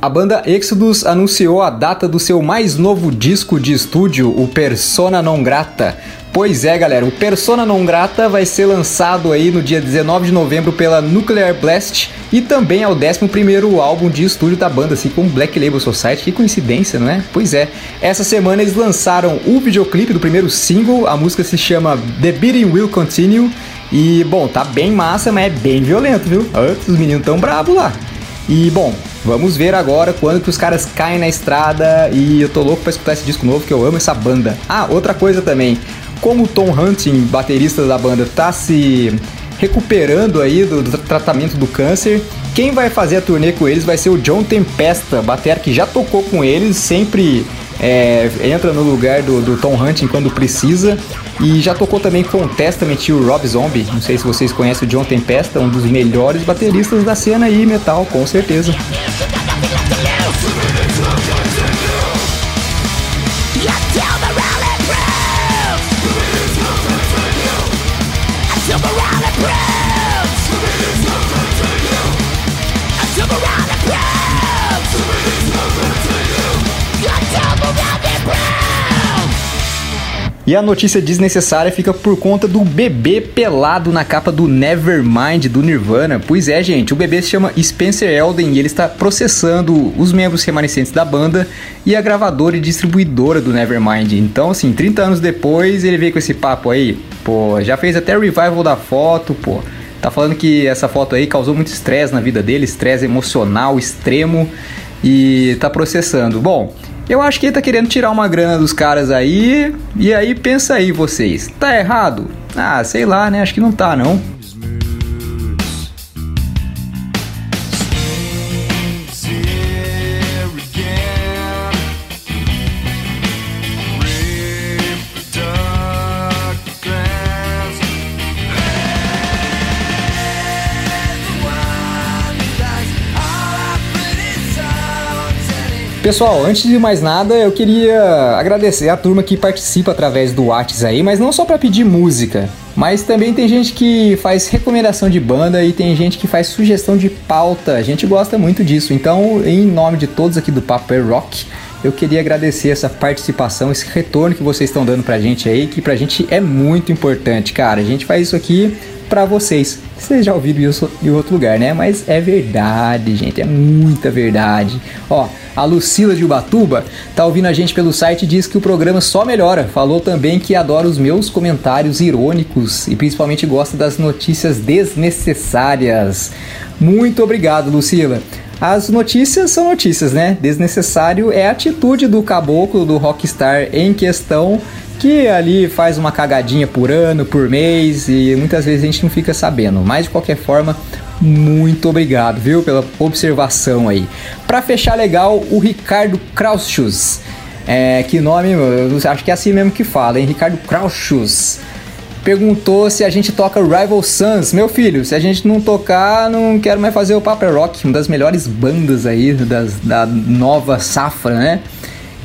A banda Exodus anunciou a data do seu mais novo disco de estúdio, o Persona Non Grata. Pois é, galera, o Persona Non Grata vai ser lançado aí no dia 19 de novembro pela Nuclear Blast e também é o 11 álbum de estúdio da banda, assim como Black Label Society. Que coincidência, não é? Pois é. Essa semana eles lançaram o videoclipe do primeiro single, a música se chama The Beating Will Continue. E, bom, tá bem massa, mas é bem violento, viu? Os meninos tão bravos lá. E, bom, Vamos ver agora quando que os caras caem na estrada e eu tô louco pra escutar esse disco novo que eu amo essa banda. Ah, outra coisa também. como o Tom Hunting, baterista da banda, tá se recuperando aí do, do tratamento do câncer, quem vai fazer a turnê com eles vai ser o John Tempesta, bater que já tocou com eles, sempre é, entra no lugar do, do, Tom Hunting quando precisa. E já tocou também com o Testament e o Rob Zombie. Não sei se vocês conhecem o John Tempesta, um dos melhores bateristas da cena aí metal, com certeza. E a notícia desnecessária fica por conta do bebê pelado na capa do Nevermind do Nirvana. Pois é, gente, o bebê se chama Spencer Elden e ele está processando os membros remanescentes da banda e a gravadora e distribuidora do Nevermind. Então, assim, 30 anos depois ele veio com esse papo aí. Pô, já fez até revival da foto, pô. Tá falando que essa foto aí causou muito estresse na vida dele, estresse emocional extremo e tá processando. Bom, eu acho que ele tá querendo tirar uma grana dos caras aí. E aí pensa aí vocês, tá errado? Ah, sei lá, né? Acho que não tá não. Pessoal, antes de mais nada, eu queria agradecer a turma que participa através do Whats aí, mas não só para pedir música, mas também tem gente que faz recomendação de banda e tem gente que faz sugestão de pauta. A gente gosta muito disso. Então, em nome de todos aqui do Paper Rock, eu queria agradecer essa participação, esse retorno que vocês estão dando pra gente aí, que pra gente é muito importante, cara. A gente faz isso aqui para vocês. Vocês já ouviram isso em outro lugar, né? Mas é verdade, gente, é muita verdade. Ó, a Lucila de Ubatuba tá ouvindo a gente pelo site e diz que o programa só melhora. Falou também que adora os meus comentários irônicos e principalmente gosta das notícias desnecessárias. Muito obrigado, Lucila. As notícias são notícias, né? Desnecessário é a atitude do caboclo do rockstar em questão que ali faz uma cagadinha por ano, por mês e muitas vezes a gente não fica sabendo. Mas de qualquer forma, muito obrigado, viu, pela observação aí. Para fechar legal, o Ricardo Krauschus. É, que nome, eu acho que é assim mesmo que fala, hein? Ricardo Krauschus. Perguntou se a gente toca Rival Sons. Meu filho, se a gente não tocar, não quero mais fazer o Paper Rock, uma das melhores bandas aí das, da nova safra, né?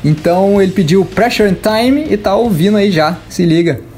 Então ele pediu Pressure and Time e tá ouvindo aí já. Se liga.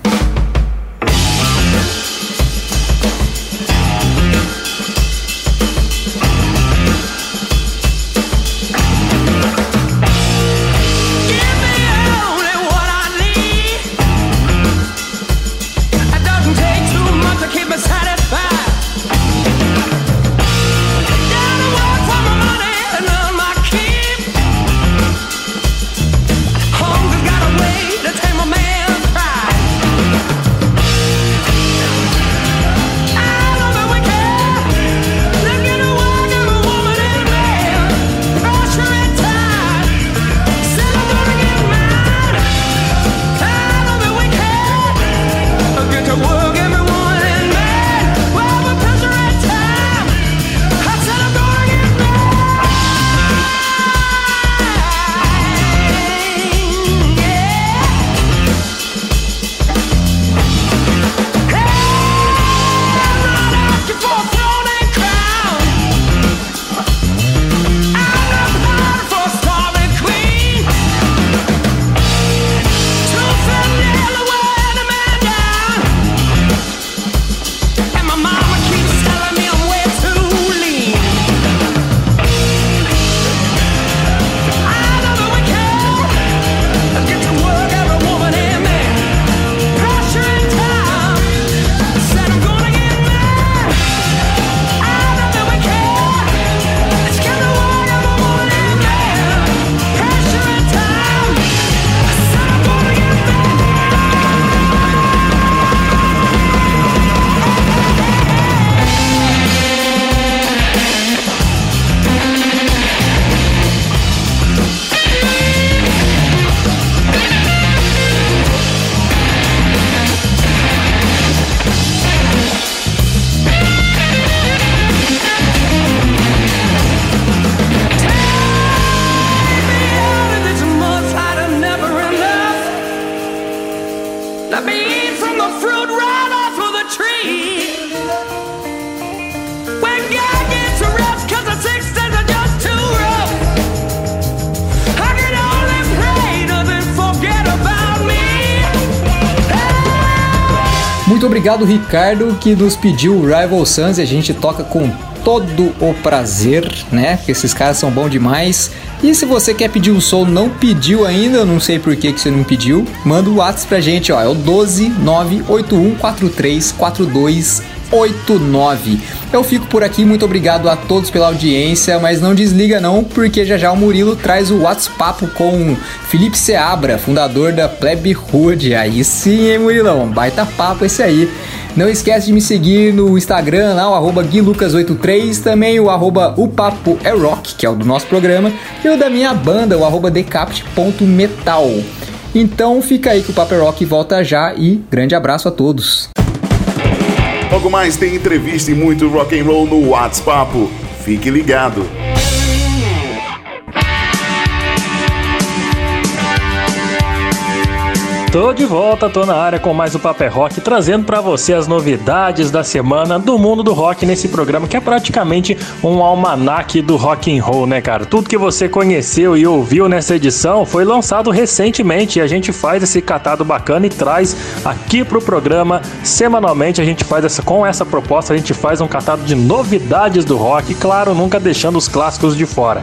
Obrigado, Ricardo, que nos pediu o Rival Sons e a gente toca com todo o prazer, né? Porque esses caras são bons demais. E se você quer pedir um som, não pediu ainda, eu não sei por que, que você não pediu, manda o WhatsApp pra gente, ó, é o 12981434289. Eu fico por aqui, muito obrigado a todos pela audiência, mas não desliga não, porque já já o Murilo traz o WhatsApp com Felipe Seabra, fundador da Plebe Hood. Aí sim, hein, Murilão? Baita papo esse aí. Não esquece de me seguir no Instagram lá, o arroba guilucas83, também o arroba o papo é rock, que é o do nosso programa, e o da minha banda, o arroba decapt.metal. Então fica aí que o Papo é Rock volta já e grande abraço a todos. Logo mais tem entrevista e muito rock and roll no WhatsApp. Fique ligado. Tô de volta, tô na área com mais o Paper Rock, trazendo para você as novidades da semana do mundo do rock nesse programa que é praticamente um almanaque do rock and roll, né, cara? Tudo que você conheceu e ouviu nessa edição foi lançado recentemente e a gente faz esse catado bacana e traz aqui pro programa semanalmente. A gente faz essa com essa proposta, a gente faz um catado de novidades do rock, claro, nunca deixando os clássicos de fora.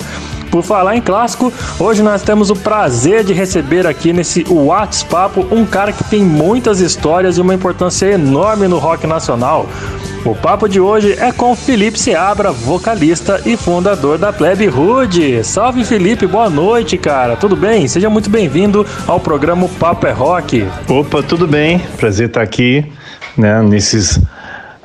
Por falar em clássico, hoje nós temos o prazer de receber aqui nesse WhatsApp um cara que tem muitas histórias e uma importância enorme no rock nacional. O papo de hoje é com Felipe Seabra, vocalista e fundador da Plebe Hood. Salve Felipe, boa noite, cara. Tudo bem? Seja muito bem-vindo ao programa Papo é Rock. Opa, tudo bem? Prazer estar aqui, né, nesses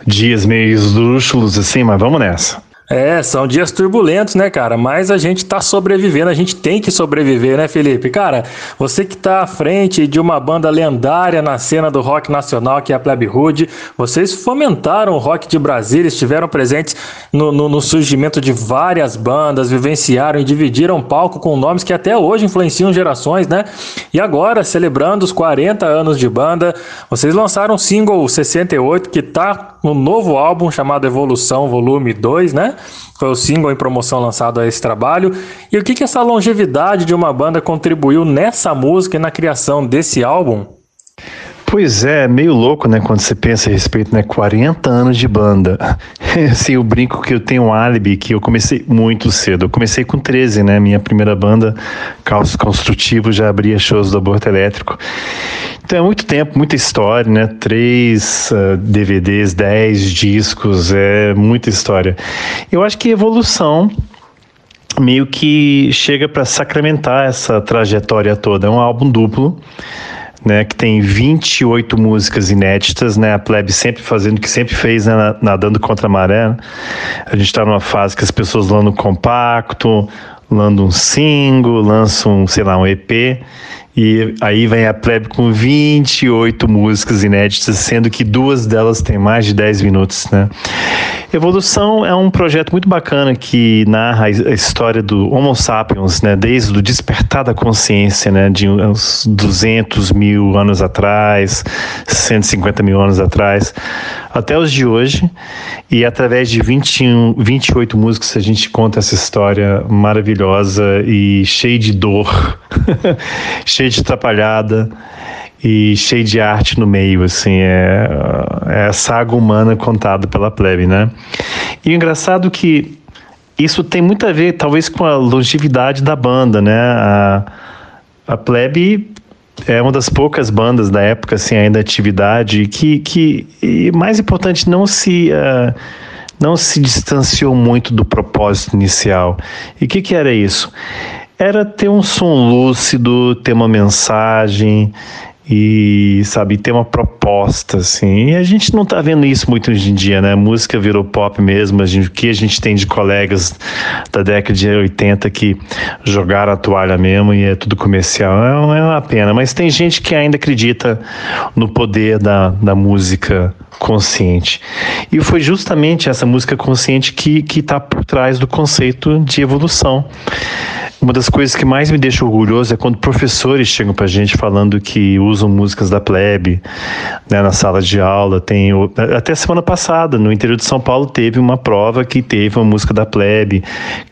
dias meio esdrúxulos assim, mas vamos nessa. É, são dias turbulentos, né, cara? Mas a gente tá sobrevivendo, a gente tem que sobreviver, né, Felipe? Cara, você que tá à frente de uma banda lendária na cena do rock nacional, que é a Plebe Hood, vocês fomentaram o rock de Brasília, estiveram presentes no, no, no surgimento de várias bandas, vivenciaram e dividiram palco com nomes que até hoje influenciam gerações, né? E agora, celebrando os 40 anos de banda, vocês lançaram o single 68, que tá no novo álbum chamado Evolução Volume 2, né? Foi o single em promoção lançado a esse trabalho. E o que, que essa longevidade de uma banda contribuiu nessa música e na criação desse álbum? Pois é, meio louco, né, quando você pensa a respeito, né, 40 anos de banda. (laughs) assim, eu brinco que eu tenho um álibi que eu comecei muito cedo. Eu comecei com 13, né, minha primeira banda, Caos Construtivo, já abria shows do Aborto Elétrico. Então é muito tempo, muita história, né, três uh, DVDs, dez discos, é muita história. Eu acho que evolução meio que chega para sacramentar essa trajetória toda. É um álbum duplo né, que tem 28 músicas inéditas, né, a Plebe sempre fazendo o que sempre fez, né, nadando contra a maré. Né? A gente está numa fase que as pessoas lançam compacto, lançam um single, lançam, sei lá, um EP, e aí vem a Plebe com 28 músicas inéditas, sendo que duas delas têm mais de 10 minutos, né? Evolução é um projeto muito bacana que narra a história do Homo sapiens, né? Desde o despertar da consciência, né? De uns 200 mil anos atrás, 150 mil anos atrás, até os de hoje. E através de 21, 28 músicas a gente conta essa história maravilhosa e cheia de dor, (laughs) cheia de atrapalhada e cheia de arte no meio, assim, é, é a saga humana contada pela plebe, né? E o engraçado que isso tem muito a ver, talvez, com a longevidade da banda, né? A, a plebe é uma das poucas bandas da época, assim, ainda atividade, que, que e mais importante, não se... Uh, não se distanciou muito do propósito inicial. E o que, que era isso? Era ter um som lúcido, ter uma mensagem, e sabe ter uma proposta assim e a gente não tá vendo isso muito hoje em dia né a música virou pop mesmo a gente, o que a gente tem de colegas da década de 80 que jogaram a toalha mesmo e é tudo comercial é, é uma pena mas tem gente que ainda acredita no poder da, da música consciente. E foi justamente essa música consciente que está por trás do conceito de evolução. Uma das coisas que mais me deixa orgulhoso é quando professores chegam para gente falando que usam músicas da plebe né, na sala de aula. Tem até semana passada no interior de São Paulo teve uma prova que teve uma música da plebe,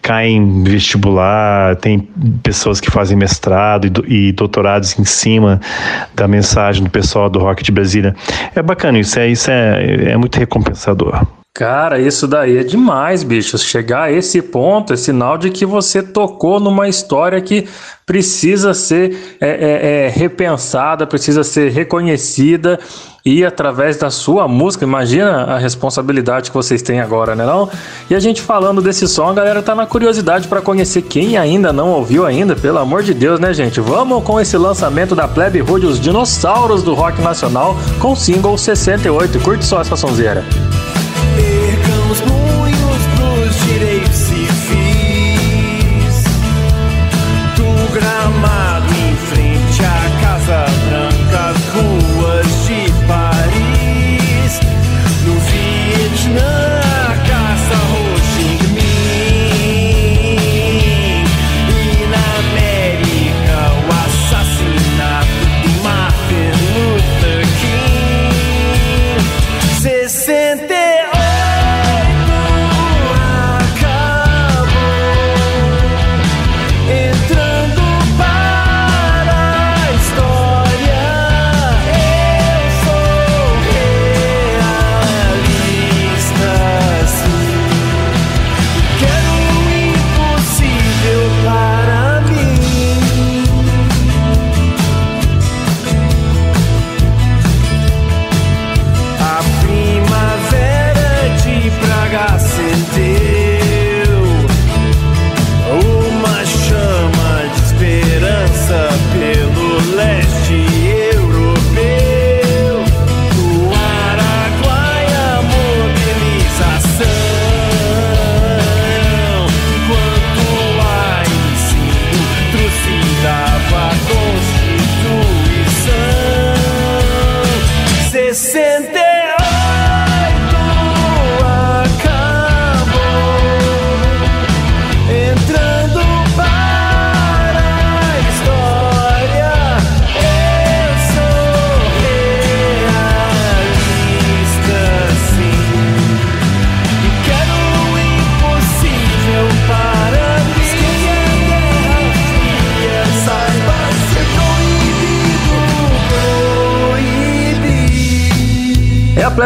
cai em vestibular, tem pessoas que fazem mestrado e, e doutorados em cima da mensagem do pessoal do rock de Brasília. É bacana isso, é isso é, é muito recompensador. Cara, isso daí é demais, bicho. Chegar a esse ponto é sinal de que você tocou numa história que precisa ser é, é, é, repensada, precisa ser reconhecida e através da sua música, imagina a responsabilidade que vocês têm agora, né não? E a gente falando desse som, a galera tá na curiosidade para conhecer quem ainda não ouviu ainda, pelo amor de Deus, né, gente? Vamos com esse lançamento da Plebe Hood, os dinossauros do rock nacional, com o single 68. Curte só essa sonzeira.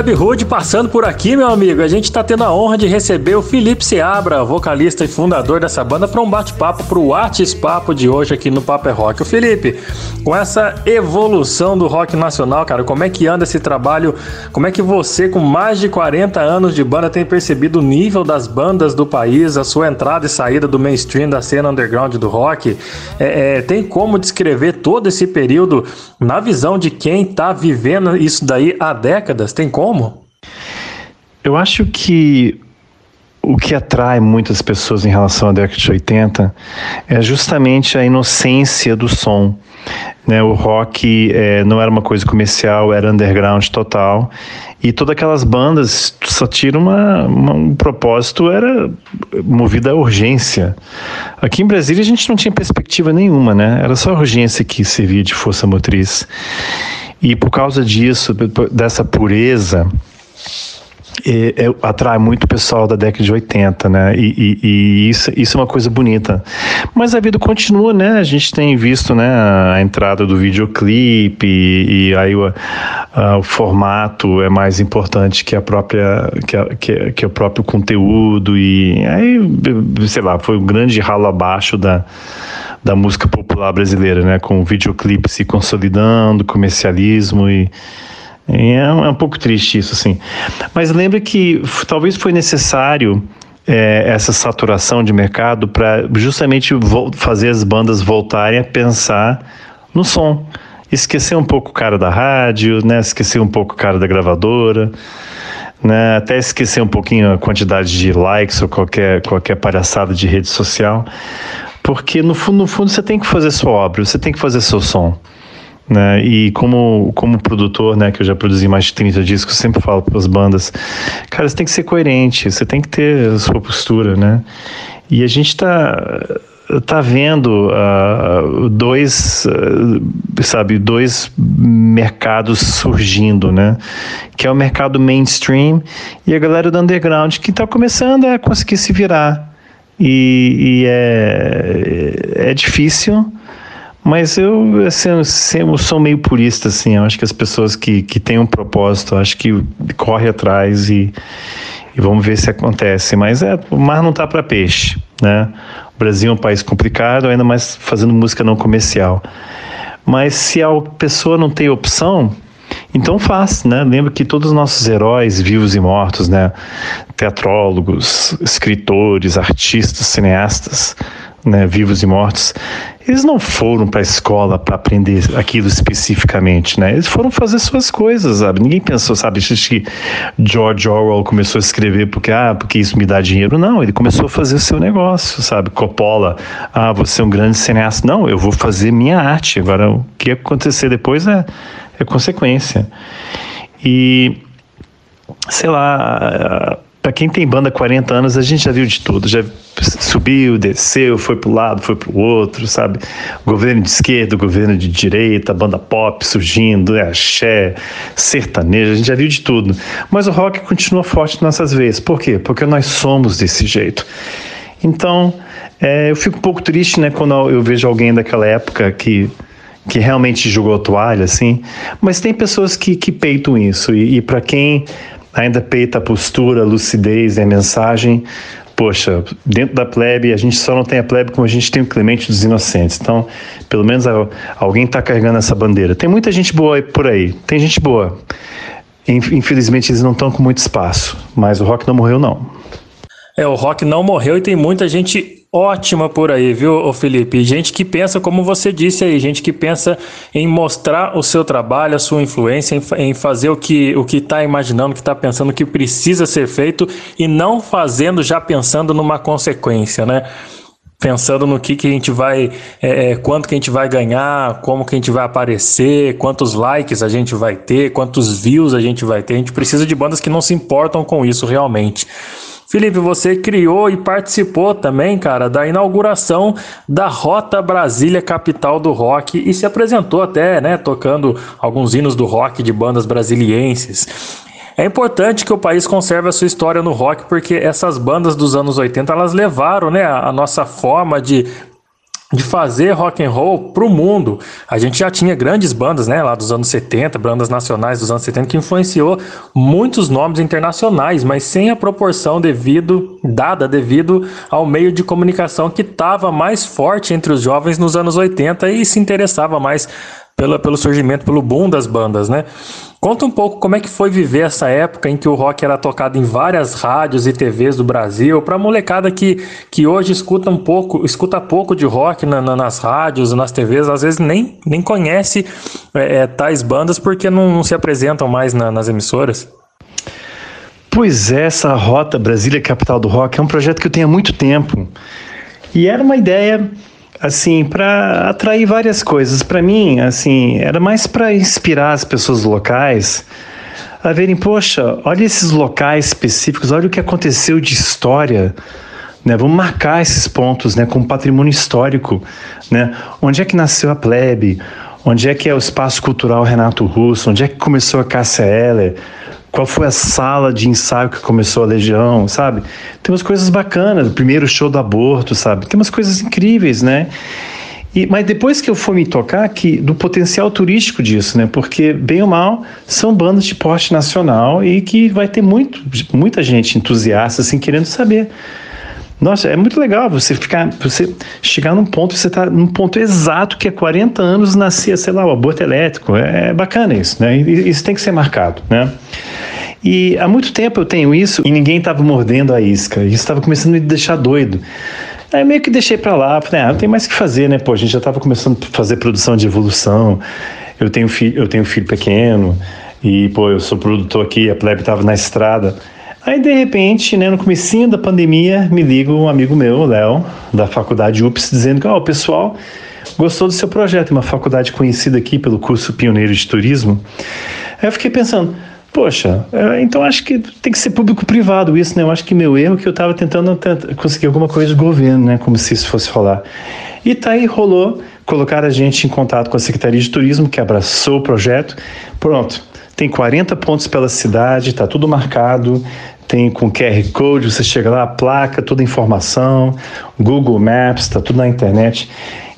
Plebe Hood passando por aqui, meu amigo. A gente tá tendo a honra de receber o Felipe Seabra, vocalista e fundador dessa banda, para um bate-papo pro Artes Papo de hoje aqui no Papo é Rock. O Felipe, com essa evolução do rock nacional, cara, como é que anda esse trabalho? Como é que você, com mais de 40 anos de banda, tem percebido o nível das bandas do país, a sua entrada e saída do mainstream, da cena underground do rock? É, é, tem como descrever todo esse período na visão de quem tá vivendo isso daí há décadas? Tem como? Eu acho que o que atrai muitas pessoas em relação à década de 80 é justamente a inocência do som. Né? O rock eh, não era uma coisa comercial, era underground total. E todas aquelas bandas só tinham uma, uma- um propósito, era movido à urgência. Aqui em Brasília a gente não tinha perspectiva nenhuma, né? Era só a urgência que servia de força motriz. E por causa disso, dessa pureza, é, atrai muito o pessoal da década de 80, né? E, e- e isso, isso é uma coisa bonita. Mas a vida continua, né? A gente tem visto né, a entrada do videoclipe e, aí o, a- o formato é mais importante que a própria que, a- que, que o próprio conteúdo e aí sei lá foi um grande ralo abaixo da da música popular brasileira, né? Com o videoclipe se consolidando, comercialismo e É um, é um pouco triste isso, assim. Mas lembre que talvez foi necessário é, essa saturação de mercado para justamente fazer as bandas voltarem a pensar no som. Esquecer um pouco o cara da rádio, né? esquecer um pouco o cara da gravadora, né? até esquecer um pouquinho a quantidade de likes ou qualquer, qualquer palhaçada de rede social. Porque no fundo, no fundo você tem que fazer sua obra, você tem que fazer seu som Né? E como, como produtor, né, que eu já produzi mais de 30 discos, sempre falo para as bandas, cara, você tem que ser coerente, você tem que ter a sua postura, né? E a gente está tá vendo uh, dois, uh, sabe, dois mercados surgindo, né? Que é o mercado mainstream e a galera do underground que está começando a conseguir se virar. E, e é, é difícil, mas eu, assim, eu sou meio purista, assim. Eu acho que as pessoas que, que têm um propósito, acho que corre atrás e, e vamos ver se acontece. Mas é, o mar não tá para peixe, né? O Brasil é um país complicado, ainda mais fazendo música não comercial. Mas se a pessoa não tem opção, então faz, né? Lembra que todos os nossos heróis, vivos e mortos, né? Teatrólogos, escritores, artistas, cineastas, né? Vivos e mortos, eles não foram para a escola para aprender aquilo especificamente, né? Eles foram fazer suas coisas, sabe? Ninguém pensou, sabe, que George Orwell começou a escrever porque ah, porque isso me dá dinheiro. Não, ele começou a fazer o seu negócio, sabe? Coppola, ah, você é um grande cineasta. Não, eu vou fazer minha arte. Agora o que acontecer depois é é consequência. E sei lá, para quem tem banda há 40 anos, a gente já viu de tudo. Já subiu, desceu, foi para o lado, foi para o outro, sabe? Governo de esquerda, governo de direita, banda pop surgindo, é axé, sertanejo, a gente já viu de tudo. Mas o rock continua forte nas vezes. Por quê? Porque nós somos desse jeito. Então, é, eu fico um pouco triste, né, quando eu vejo alguém daquela época que que realmente jogou toalha, assim, mas tem pessoas que, que peitam isso, e, e para quem ainda peita a postura, a lucidez e a mensagem. Poxa, dentro da plebe, a gente só não tem a plebe como a gente tem o Clemente dos Inocentes. Então, pelo menos alguém está carregando essa bandeira. Tem muita gente boa por aí, tem gente boa. Infelizmente, eles não estão com muito espaço, mas o rock não morreu, não. É, o rock não morreu e tem muita gente ótima por aí, viu, Felipe? Gente que pensa, como você disse aí, gente que pensa em mostrar o seu trabalho, a sua influência, em, fazer o que o que está imaginando, o que está pensando que precisa ser feito e não fazendo já pensando numa consequência, né? pensando no que, que a gente vai, é, é, quanto que a gente vai ganhar, como que a gente vai aparecer, quantos likes a gente vai ter, quantos views a gente vai ter. A gente precisa de bandas que não se importam com isso realmente. Felipe, você criou e participou também, cara, da inauguração da Rota Brasília, capital do rock, e se apresentou até, né, tocando alguns hinos do rock de bandas brasilienses. É importante que o país conserve a sua história no rock, porque essas bandas dos anos 80 elas levaram né, a nossa forma de de fazer rock and roll para o mundo. A gente já tinha grandes bandas, né, lá dos anos 70, bandas nacionais dos anos 70 que influenciou muitos nomes internacionais, mas sem a proporção devido dada devido ao meio de comunicação que estava mais forte entre os jovens nos anos 80 e se interessava mais pela, pelo surgimento, pelo boom das bandas, né? Conta um pouco como é que foi viver essa época em que o rock era tocado em várias rádios e TVs do Brasil, para molecada que, que hoje escuta um pouco, escuta pouco de rock na, na, nas rádios, nas TVs, às vezes nem, nem conhece é, é, tais bandas porque não, não se apresentam mais na, nas emissoras. Pois é, essa Rota Brasília Capital do Rock é um projeto que eu tenho há muito tempo. E era uma ideia assim, para atrair várias coisas. Para mim, assim, era mais para inspirar as pessoas locais a verem, poxa, olha esses locais específicos, olha o que aconteceu de história. Né, vamos marcar esses pontos né, como patrimônio histórico. Né? Onde é que nasceu a plebe? Onde é que é o espaço cultural Renato Russo? Onde é que começou a Cássia Eller? Qual foi a sala de ensaio que começou a Legião, sabe? Tem umas coisas bacanas, o primeiro show do aborto, sabe? Tem umas coisas incríveis, né? E, mas depois que eu fui me tocar que do potencial turístico disso, né? Porque bem ou mal são bandas de porte nacional e que vai ter muito, muita gente entusiasta assim querendo saber. Nossa, é muito legal você ficar, você chegar num ponto, você está num ponto exato que há 40 anos nascia, sei lá, o aborto elétrico. É bacana isso, né? Isso tem que ser marcado, né? E há muito tempo eu tenho isso e ninguém estava mordendo a isca. Isso estava começando a me deixar doido. Aí meio que deixei para lá, falei, ah, não tem mais o que fazer, né? Pô, a gente já estava começando a fazer produção de evolução. Eu tenho filho, eu tenho filho pequeno e pô, eu sou produtor aqui, a plebe estava na estrada. Aí de repente, né, no comecinho da pandemia, me liga um amigo meu, Léo, da faculdade UPS, dizendo que oh, o pessoal gostou do seu projeto, uma faculdade conhecida aqui pelo curso Pioneiro de Turismo. Aí eu fiquei pensando, poxa, é, então acho que tem que ser público-privado isso, né? Eu acho que meu erro é que eu estava tentando conseguir alguma coisa do governo, né? Como se isso fosse rolar. E tá aí, rolou, colocar a gente em contato com a Secretaria de Turismo, que abraçou o projeto. Pronto, tem 40 pontos pela cidade, tá tudo marcado, tem com QR Code, você chega lá, placa, toda a informação, Google Maps, tá tudo na internet.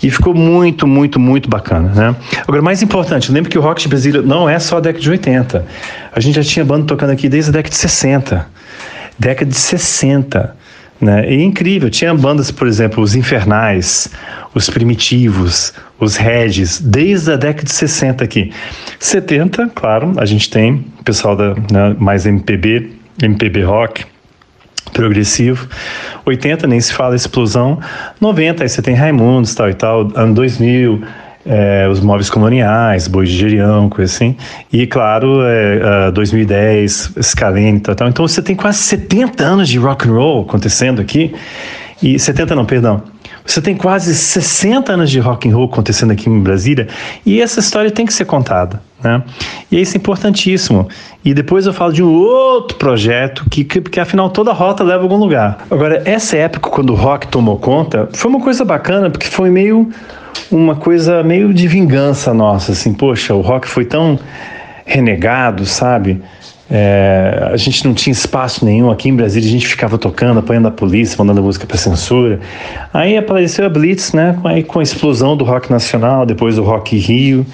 E ficou muito, muito, muito bacana, né? Agora, mais importante, lembra que o Rock de Brasília não é só a década de 80. A gente já tinha banda tocando aqui desde a década de 60. Década de 60. Né? E é incrível, tinha bandas, por exemplo, os Infernais, os Primitivos, os Regis, desde a década de 60 aqui. 70, claro, a gente tem pessoal da né, mais MPB, MPB rock, progressivo. 80 nem se fala explosão. 90 aí você tem Raimundos tal e tal. Ano 2000 é, os móveis coloniais, boi de gerião, coisa assim. E claro, é, uh, 2010 Scalene tal, tal. Então você tem quase 70 anos de rock and roll acontecendo aqui. E 70 não, perdão. Você tem quase 60 anos de rock and roll acontecendo aqui em Brasília e essa história tem que ser contada, né? E isso é importantíssimo. E depois eu falo de um outro projeto que, que, que afinal toda rota leva a algum lugar. Agora, essa época quando o rock tomou conta, foi uma coisa bacana porque foi meio uma coisa meio de vingança nossa, assim, poxa, o rock foi tão renegado, sabe? É, a gente não tinha espaço nenhum aqui em Brasília, a gente ficava tocando, apanhando a polícia, mandando música para censura. Aí apareceu a Blitz, né, aí com a explosão do rock nacional, depois do Rock Rio,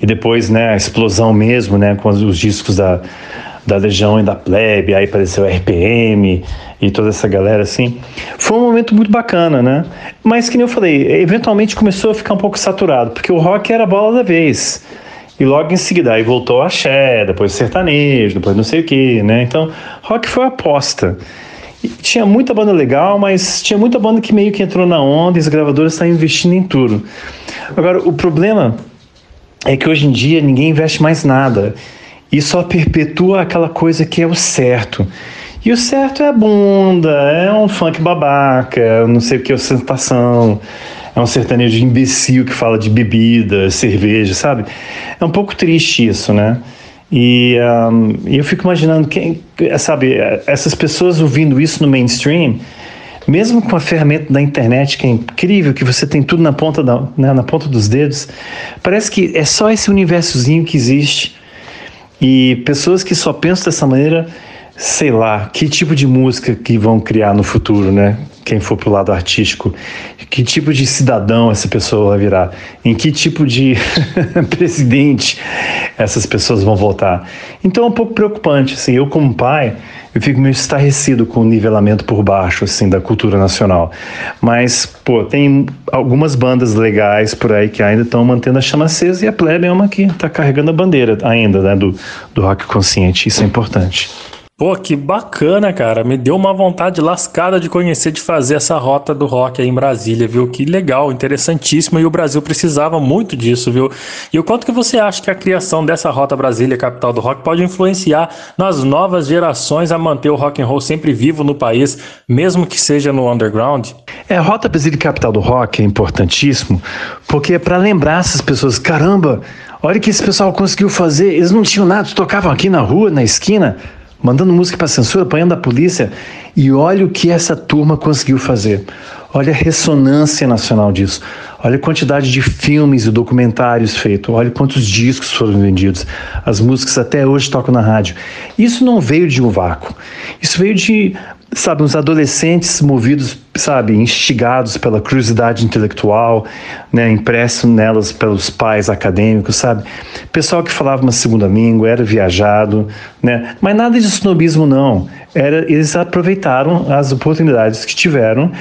e depois né, a explosão mesmo, né, com os discos da, da Legião e da Plebe, aí apareceu RPM e toda essa galera assim. Foi um momento muito bacana, né? Mas que nem eu falei, eventualmente começou a ficar um pouco saturado, porque o rock era a bola da vez. E logo em seguida, aí voltou a axé, depois sertanejo, depois não sei o que, né? Então, rock foi aposta. E tinha muita banda legal, mas tinha muita banda que meio que entrou na onda e as gravadoras estão investindo em tudo. Agora, o problema é que hoje em dia ninguém investe mais nada e só perpetua aquela coisa que é o certo. E o certo é a bunda, é um funk babaca, não sei o que, ostentação é um sertanejo imbecil que fala de bebida, cerveja, sabe? É um pouco triste isso, né? E um, eu fico imaginando, quem, sabe, essas pessoas ouvindo isso no mainstream, mesmo com a ferramenta da internet que é incrível, que você tem tudo na ponta, da, né, na ponta dos dedos, parece que é só esse universozinho que existe. E pessoas que só pensam dessa maneira, sei lá, que tipo de música que vão criar no futuro, né? Quem for para o lado artístico, que tipo de cidadão essa pessoa vai virar, em que tipo de (laughs) presidente essas pessoas vão votar. Então é um pouco preocupante, assim, eu como pai, eu fico meio estarrecido com o nivelamento por baixo, assim, da cultura nacional. Mas, pô, tem algumas bandas legais por aí que ainda estão mantendo a chama acesa e a Plebe é uma que está carregando a bandeira ainda, né, do, do rock consciente, isso é importante. Pô, que bacana, cara. Me deu uma vontade lascada de conhecer, de fazer essa rota do rock aí em Brasília, viu? Que legal, interessantíssimo. E o Brasil precisava muito disso, viu? E o quanto que você acha que a criação dessa rota Brasília, capital do rock, pode influenciar nas novas gerações a manter o rock and roll sempre vivo no país, mesmo que seja no underground? É, a rota Brasília, capital do rock, é importantíssimo, porque é para lembrar essas pessoas, caramba, olha o que esse pessoal conseguiu fazer. Eles não tinham nada, tocavam aqui na rua, na esquina mandando música para censura, apanhando a polícia. E olha o que essa turma conseguiu fazer. Olha a ressonância nacional disso. Olha a quantidade de filmes e documentários feitos. Olha quantos discos foram vendidos. As músicas até hoje tocam na rádio. Isso não veio de um vácuo. Isso veio de sabe, uns adolescentes movidos, sabe, instigados pela curiosidade intelectual, né, impresso nelas pelos pais acadêmicos, sabe? Pessoal que falava uma segunda língua, era viajado, né? Mas nada de snobismo não. Era, eles aproveitaram as oportunidades que tiveram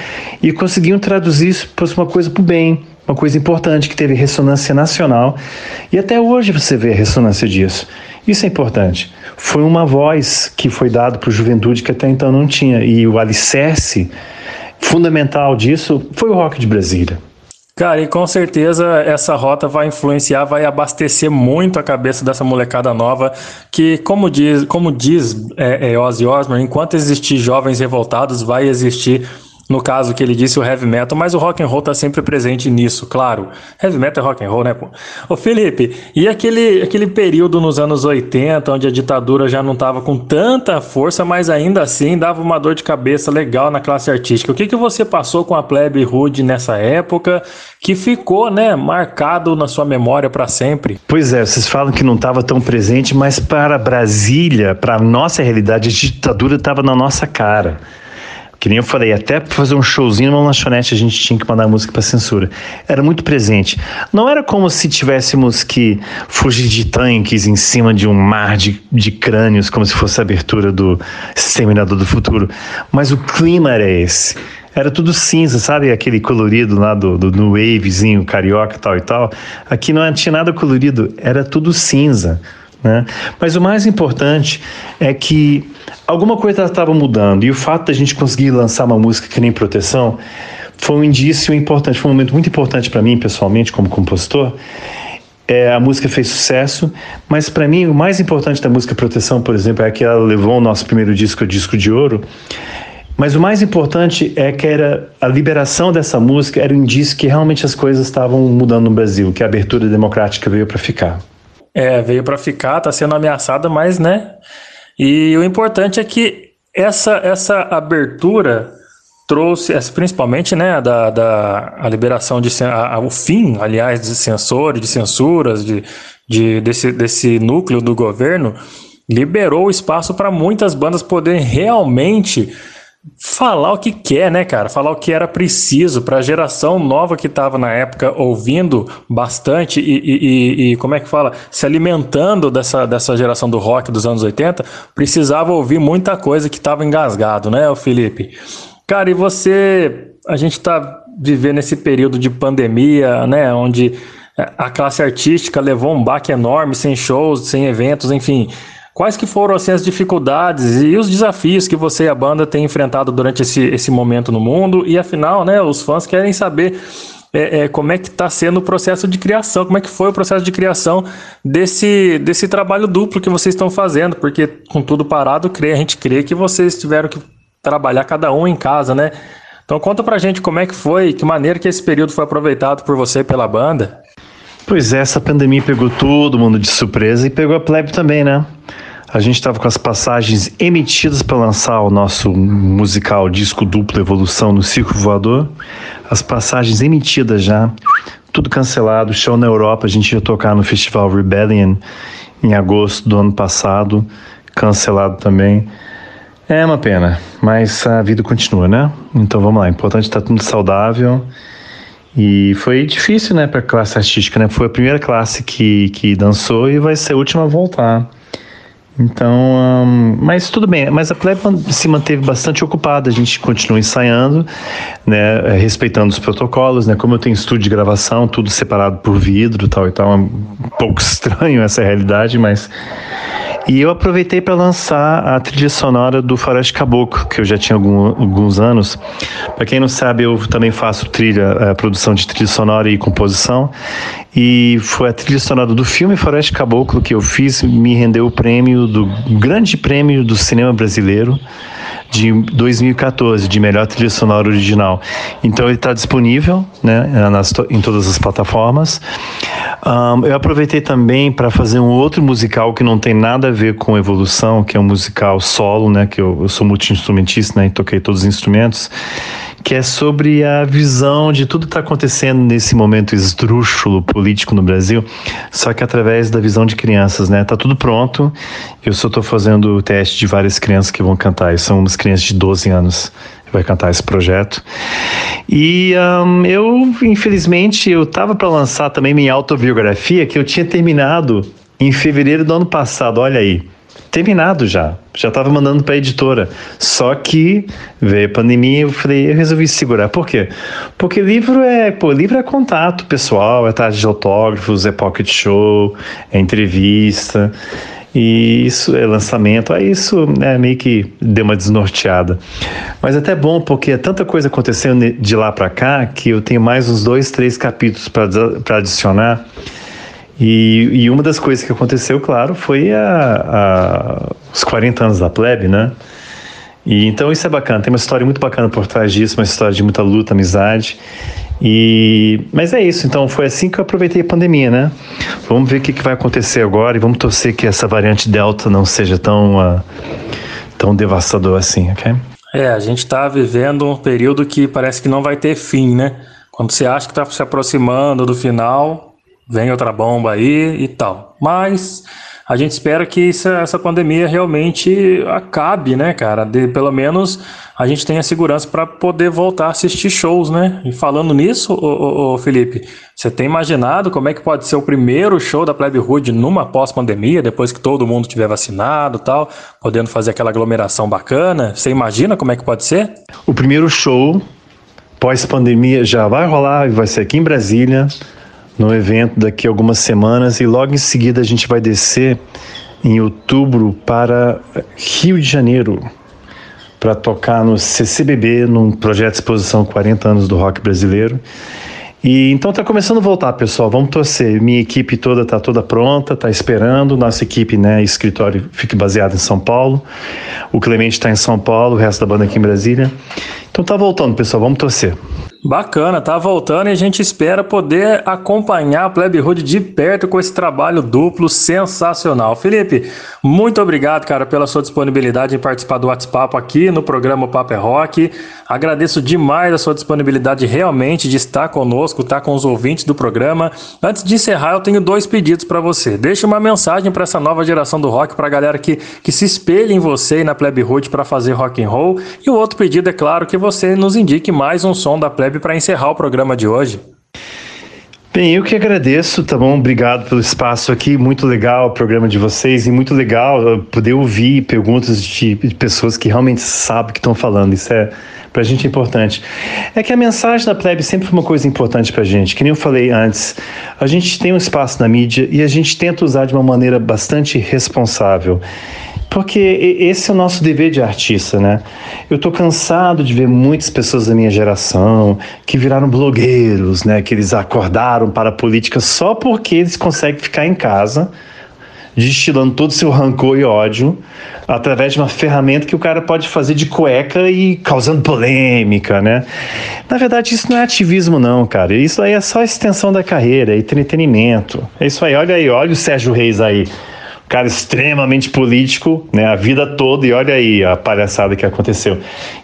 e conseguiam traduzir isso para uma coisa para o bem, uma coisa importante que teve ressonância nacional. E até hoje você vê a ressonância disso. Isso é importante. Foi uma voz que foi dada para a juventude que até então não tinha. E o alicerce fundamental disso foi o rock de Brasília. Cara, e com certeza essa rota vai influenciar, vai abastecer muito a cabeça dessa molecada nova, que como diz, como diz é, é Ozzy Osbourne, enquanto existir jovens revoltados, vai existir no caso que ele disse o heavy metal, mas o rock and roll tá sempre presente nisso, claro. Heavy metal é rock and roll, né, pô? Ô Felipe, e aquele, aquele período nos anos 80, onde a ditadura já não tava com tanta força, mas ainda assim dava uma dor de cabeça legal na classe artística. O que, que você passou com a plebe rude nessa época que ficou, né, marcado na sua memória para sempre? Pois é, vocês falam que não estava tão presente, mas para Brasília, para nossa realidade, a ditadura estava na nossa cara. Que nem eu falei, até pra fazer um showzinho numa lanchonete a gente tinha que mandar música para censura. Era muito presente. Não era como se tivéssemos que fugir de tanques em cima de um mar de, de crânios, como se fosse a abertura do Exterminador do Futuro. Mas o clima era esse. Era tudo cinza, sabe? Aquele colorido lá do, do no wavezinho carioca tal e tal. Aqui não tinha nada colorido, era tudo cinza. Né? Mas o mais importante é que alguma coisa estava mudando e o fato da gente conseguir lançar uma música que nem Proteção foi um indício importante, foi um momento muito importante para mim pessoalmente como compositor. É, a música fez sucesso, mas para mim o mais importante da música Proteção, por exemplo, é que ela levou o nosso primeiro disco ao disco de ouro. Mas o mais importante é que era a liberação dessa música era um indício que realmente as coisas estavam mudando no Brasil, que a abertura democrática veio para ficar. É, veio para ficar, está sendo ameaçada, mas, né? E o importante é que essa, essa abertura trouxe, principalmente, né, da, da a liberação de a, o fim, aliás, de censores, de censuras, de, de desse, desse núcleo do governo, liberou espaço para muitas bandas poderem realmente falar o que quer, né, cara? Falar o que era preciso para a geração nova que estava na época ouvindo bastante e, e, e, como é que fala? Se alimentando dessa, dessa geração do rock dos anos 80, precisava ouvir muita coisa que estava engasgado, né, Felipe? Cara, e você. A gente está vivendo esse período de pandemia, né, onde a classe artística levou um baque enorme, sem shows, sem eventos, enfim. Quais que foram assim, as dificuldades e os desafios que você e a banda têm enfrentado durante esse, esse momento no mundo? E afinal, né, os fãs querem saber é, é, como é que está sendo o processo de criação, como é que foi o processo de criação desse, desse trabalho duplo que vocês estão fazendo, porque com tudo parado, a gente crê que vocês tiveram que trabalhar cada um em casa, né? Então conta pra gente como é que foi, que maneira que esse período foi aproveitado por você e pela banda. Pois é, essa pandemia pegou todo mundo de surpresa e pegou a plebe também, né? A gente estava com as passagens emitidas para lançar o nosso musical disco duplo Evolução no Circo Voador. As passagens emitidas já, tudo cancelado. Show na Europa, a gente ia tocar no Festival Rebellion em agosto do ano passado, cancelado também. É uma pena, mas a vida continua, né? Então vamos lá, importante estar tá tudo saudável. E foi difícil, né, para a classe artística, né? Foi a primeira classe que, que dançou e vai ser a última a voltar. Então, mas tudo bem. Mas a Plebe se manteve bastante ocupada. A gente continua ensaiando, né, respeitando os protocolos, né. Como eu tenho estúdio de gravação, tudo separado por vidro, tal e tal, é um pouco (laughs) estranho essa realidade, mas e eu aproveitei para lançar a trilha sonora do Faroeste Caboclo, que eu já tinha algum, alguns anos. Para quem não sabe, eu também faço trilha, a produção de trilha sonora e composição. E foi a trilha sonora do filme Faroeste Caboclo que eu fiz, me rendeu o prêmio do grande prêmio do cinema brasileiro de 2014, de melhor trilha sonora original. Então ele está disponível né, nas, em todas as plataformas. Um, eu aproveitei também para fazer um outro musical que não tem nada a ver com evolução, que é um musical solo, né, que eu, eu sou multi-instrumentista né, e toquei todos os instrumentos que é sobre a visão de tudo que está acontecendo nesse momento esdrúxulo político no Brasil, só que através da visão de crianças, né? Tá tudo pronto, eu só estou fazendo o teste de várias crianças que vão cantar, e são umas crianças de 12 anos que vai cantar esse projeto. E um, eu, infelizmente, eu estava para lançar também minha autobiografia, que eu tinha terminado em fevereiro do ano passado, olha aí terminado já. Já estava mandando para a editora. Só que veio a pandemia eu falei, eu resolvi segurar. Por quê? Porque livro é, pô, livro é contato pessoal, é tarde de autógrafos, é pocket show, é entrevista. E isso é lançamento, aí isso é meio que deu uma desnorteada. Mas até bom, porque é tanta coisa acontecendo de lá para cá que eu tenho mais uns dois, três capítulos para adicionar. E, e, uma das coisas que aconteceu, claro, foi a, a, os 40 anos da plebe, né? E então isso é bacana, tem uma história muito bacana por trás disso, uma história de muita luta, amizade. E mas é isso, então foi assim que eu aproveitei a pandemia, né? Vamos ver o que, que vai acontecer agora e vamos torcer que essa variante Delta não seja tão uh, tão devastador assim, ok? É, a gente está vivendo um período que parece que não vai ter fim, né? Quando você acha que está se aproximando do final, vem outra bomba aí e tal. Mas a gente espera que essa, pandemia realmente acabe, né, cara? De, pelo menos a gente tenha segurança para poder voltar a assistir shows, né? E falando nisso, ô, ô, ô, Felipe, você tem imaginado como é que pode ser o primeiro show da Plebe Hood numa pós-pandemia, depois que todo mundo tiver vacinado tal, podendo fazer aquela aglomeração bacana? Você imagina como é que pode ser? O primeiro show pós-pandemia já vai rolar, vai ser aqui em Brasília no evento daqui a algumas semanas e logo em seguida a gente vai descer em outubro para Rio de Janeiro para tocar no CCBB, num projeto de exposição 40 anos do rock brasileiro. E então tá começando a voltar, pessoal. Vamos torcer. Minha equipe toda tá toda pronta, tá esperando. Nossa equipe, né, escritório fica baseado em São Paulo. O Clemente está em São Paulo, o resto da banda aqui em Brasília. Então tá voltando, pessoal. Vamos torcer. Bacana, tá voltando e a gente espera poder acompanhar a Plebe Hood de perto com esse trabalho duplo sensacional. Felipe, muito obrigado, cara, pela sua disponibilidade em participar do WhatsApp aqui no programa Paper é Rock. Agradeço demais a sua disponibilidade realmente de estar conosco, estar com os ouvintes do programa. Antes de encerrar, eu tenho dois pedidos para você. Deixe uma mensagem para essa nova geração do rock, para a galera que, que se espelha em você e na Plebe Hood para fazer rock and roll. E o outro pedido é claro que você nos indique mais um som da Plebe para encerrar o programa de hoje. Bem, eu que agradeço, tá bom? Obrigado pelo espaço aqui, muito legal o programa de vocês e muito legal poder ouvir perguntas de, pessoas que realmente sabem o que estão falando. Isso é pra gente importante. É que a mensagem da plebe sempre foi uma coisa importante pra gente. Que nem eu falei antes, a gente tem um espaço na mídia e a gente tenta usar de uma maneira bastante responsável. Porque esse é o nosso dever de artista, né? Eu tô cansado de ver muitas pessoas da minha geração que viraram blogueiros, né? Que eles acordaram para a política só porque eles conseguem ficar em casa destilando todo o seu rancor e ódio através de uma ferramenta que o cara pode fazer de cueca e causando polêmica, né? Na verdade, isso não é ativismo, não, cara. Isso aí é só extensão da carreira, é entretenimento. É isso aí. Olha aí, olha o Sérgio Reis aí cara extremamente político, né, a vida toda, e olha aí a palhaçada que aconteceu.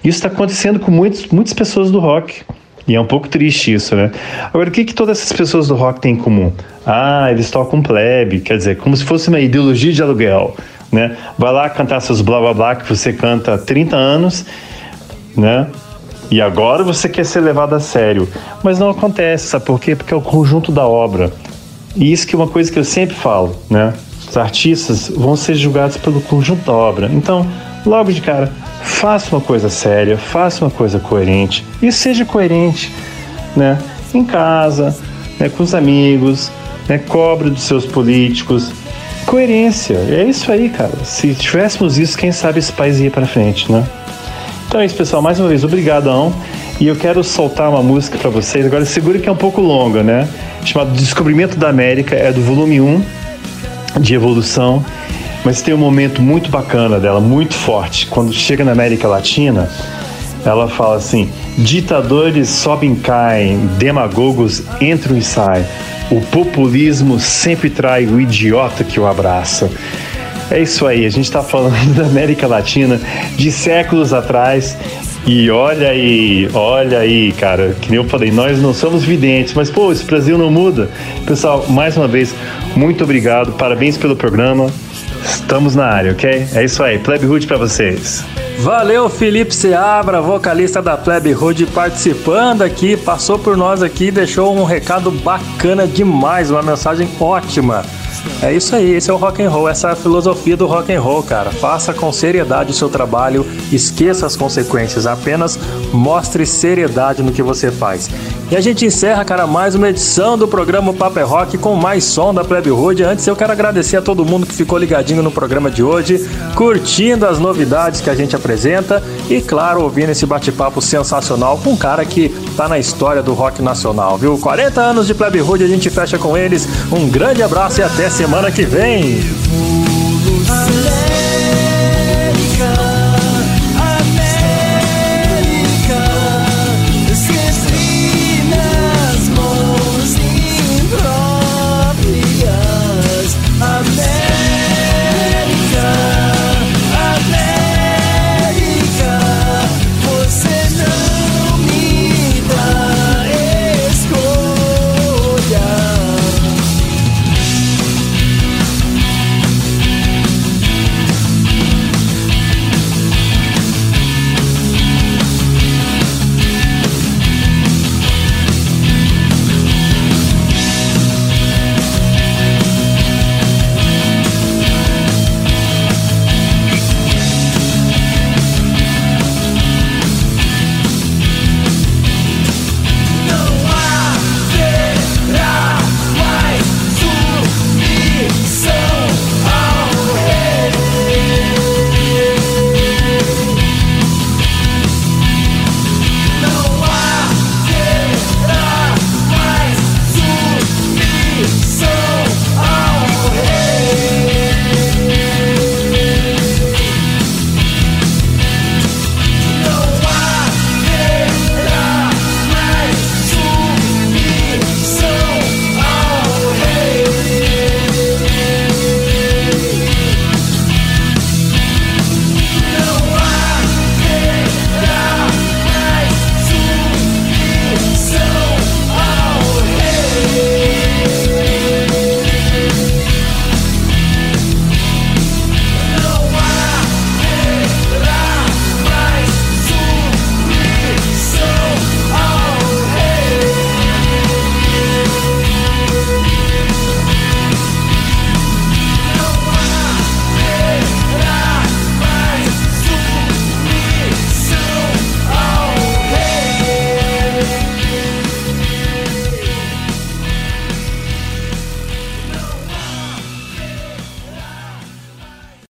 Isso está acontecendo com muitos, muitas pessoas do rock. E é um pouco triste isso, né? Agora, o que, que todas essas pessoas do rock têm em comum? Ah, eles tocam plebe, quer dizer, como se fosse uma ideologia de aluguel, né? Vai lá cantar seus blá blá blá que você canta há 30 anos, né? E agora você quer ser levado a sério. Mas não acontece, sabe por quê? Porque é o conjunto da obra. E isso que é uma coisa que eu sempre falo, né? Os artistas vão ser julgados pelo conjunto da obra. Então, logo de cara, faça uma coisa séria, faça uma coisa coerente e seja coerente, né? Em casa, né? com os amigos, né? cobre dos seus políticos. Coerência, é isso aí, cara. Se tivéssemos isso, quem sabe esse país ia para frente, né? Então é isso, pessoal. Mais uma vez, obrigadão. E eu quero soltar uma música para vocês. Agora, segura que é um pouco longa, né? Chamado Descobrimento da América, é do volume 1 de evolução, mas tem um momento muito bacana dela, muito forte. Quando chega na América Latina, ela fala assim: ditadores sobem e caem, demagogos entram e saem. O populismo sempre trai o idiota que o abraça. É isso aí, a gente está falando (laughs) da América Latina de séculos atrás. E olha aí, olha aí, cara, que nem eu falei, nós não somos videntes, mas pô, esse Brasil não muda. Pessoal, mais uma vez, muito obrigado, parabéns pelo programa. Estamos na área, ok? É isso aí, Pleb Hood pra vocês. Valeu, Felipe Seabra, vocalista da Pleb Hood, participando aqui, passou por nós aqui, deixou um recado bacana demais, uma mensagem ótima. É isso aí, esse é o rock and roll, essa é a filosofia do rock and roll, cara. Faça com seriedade o seu trabalho, esqueça as consequências, apenas mostre seriedade no que você faz. E a gente encerra, cara, mais uma edição do programa Paper é Rock com mais som da Plebe Hood. Antes eu quero agradecer a todo mundo que ficou ligadinho no programa de hoje, curtindo as novidades que a gente apresenta e, claro, ouvindo esse bate-papo sensacional com um cara que tá na história do rock nacional, viu? 40 anos de Plebe Hood, a gente fecha com eles. Um grande abraço e até semana que vem.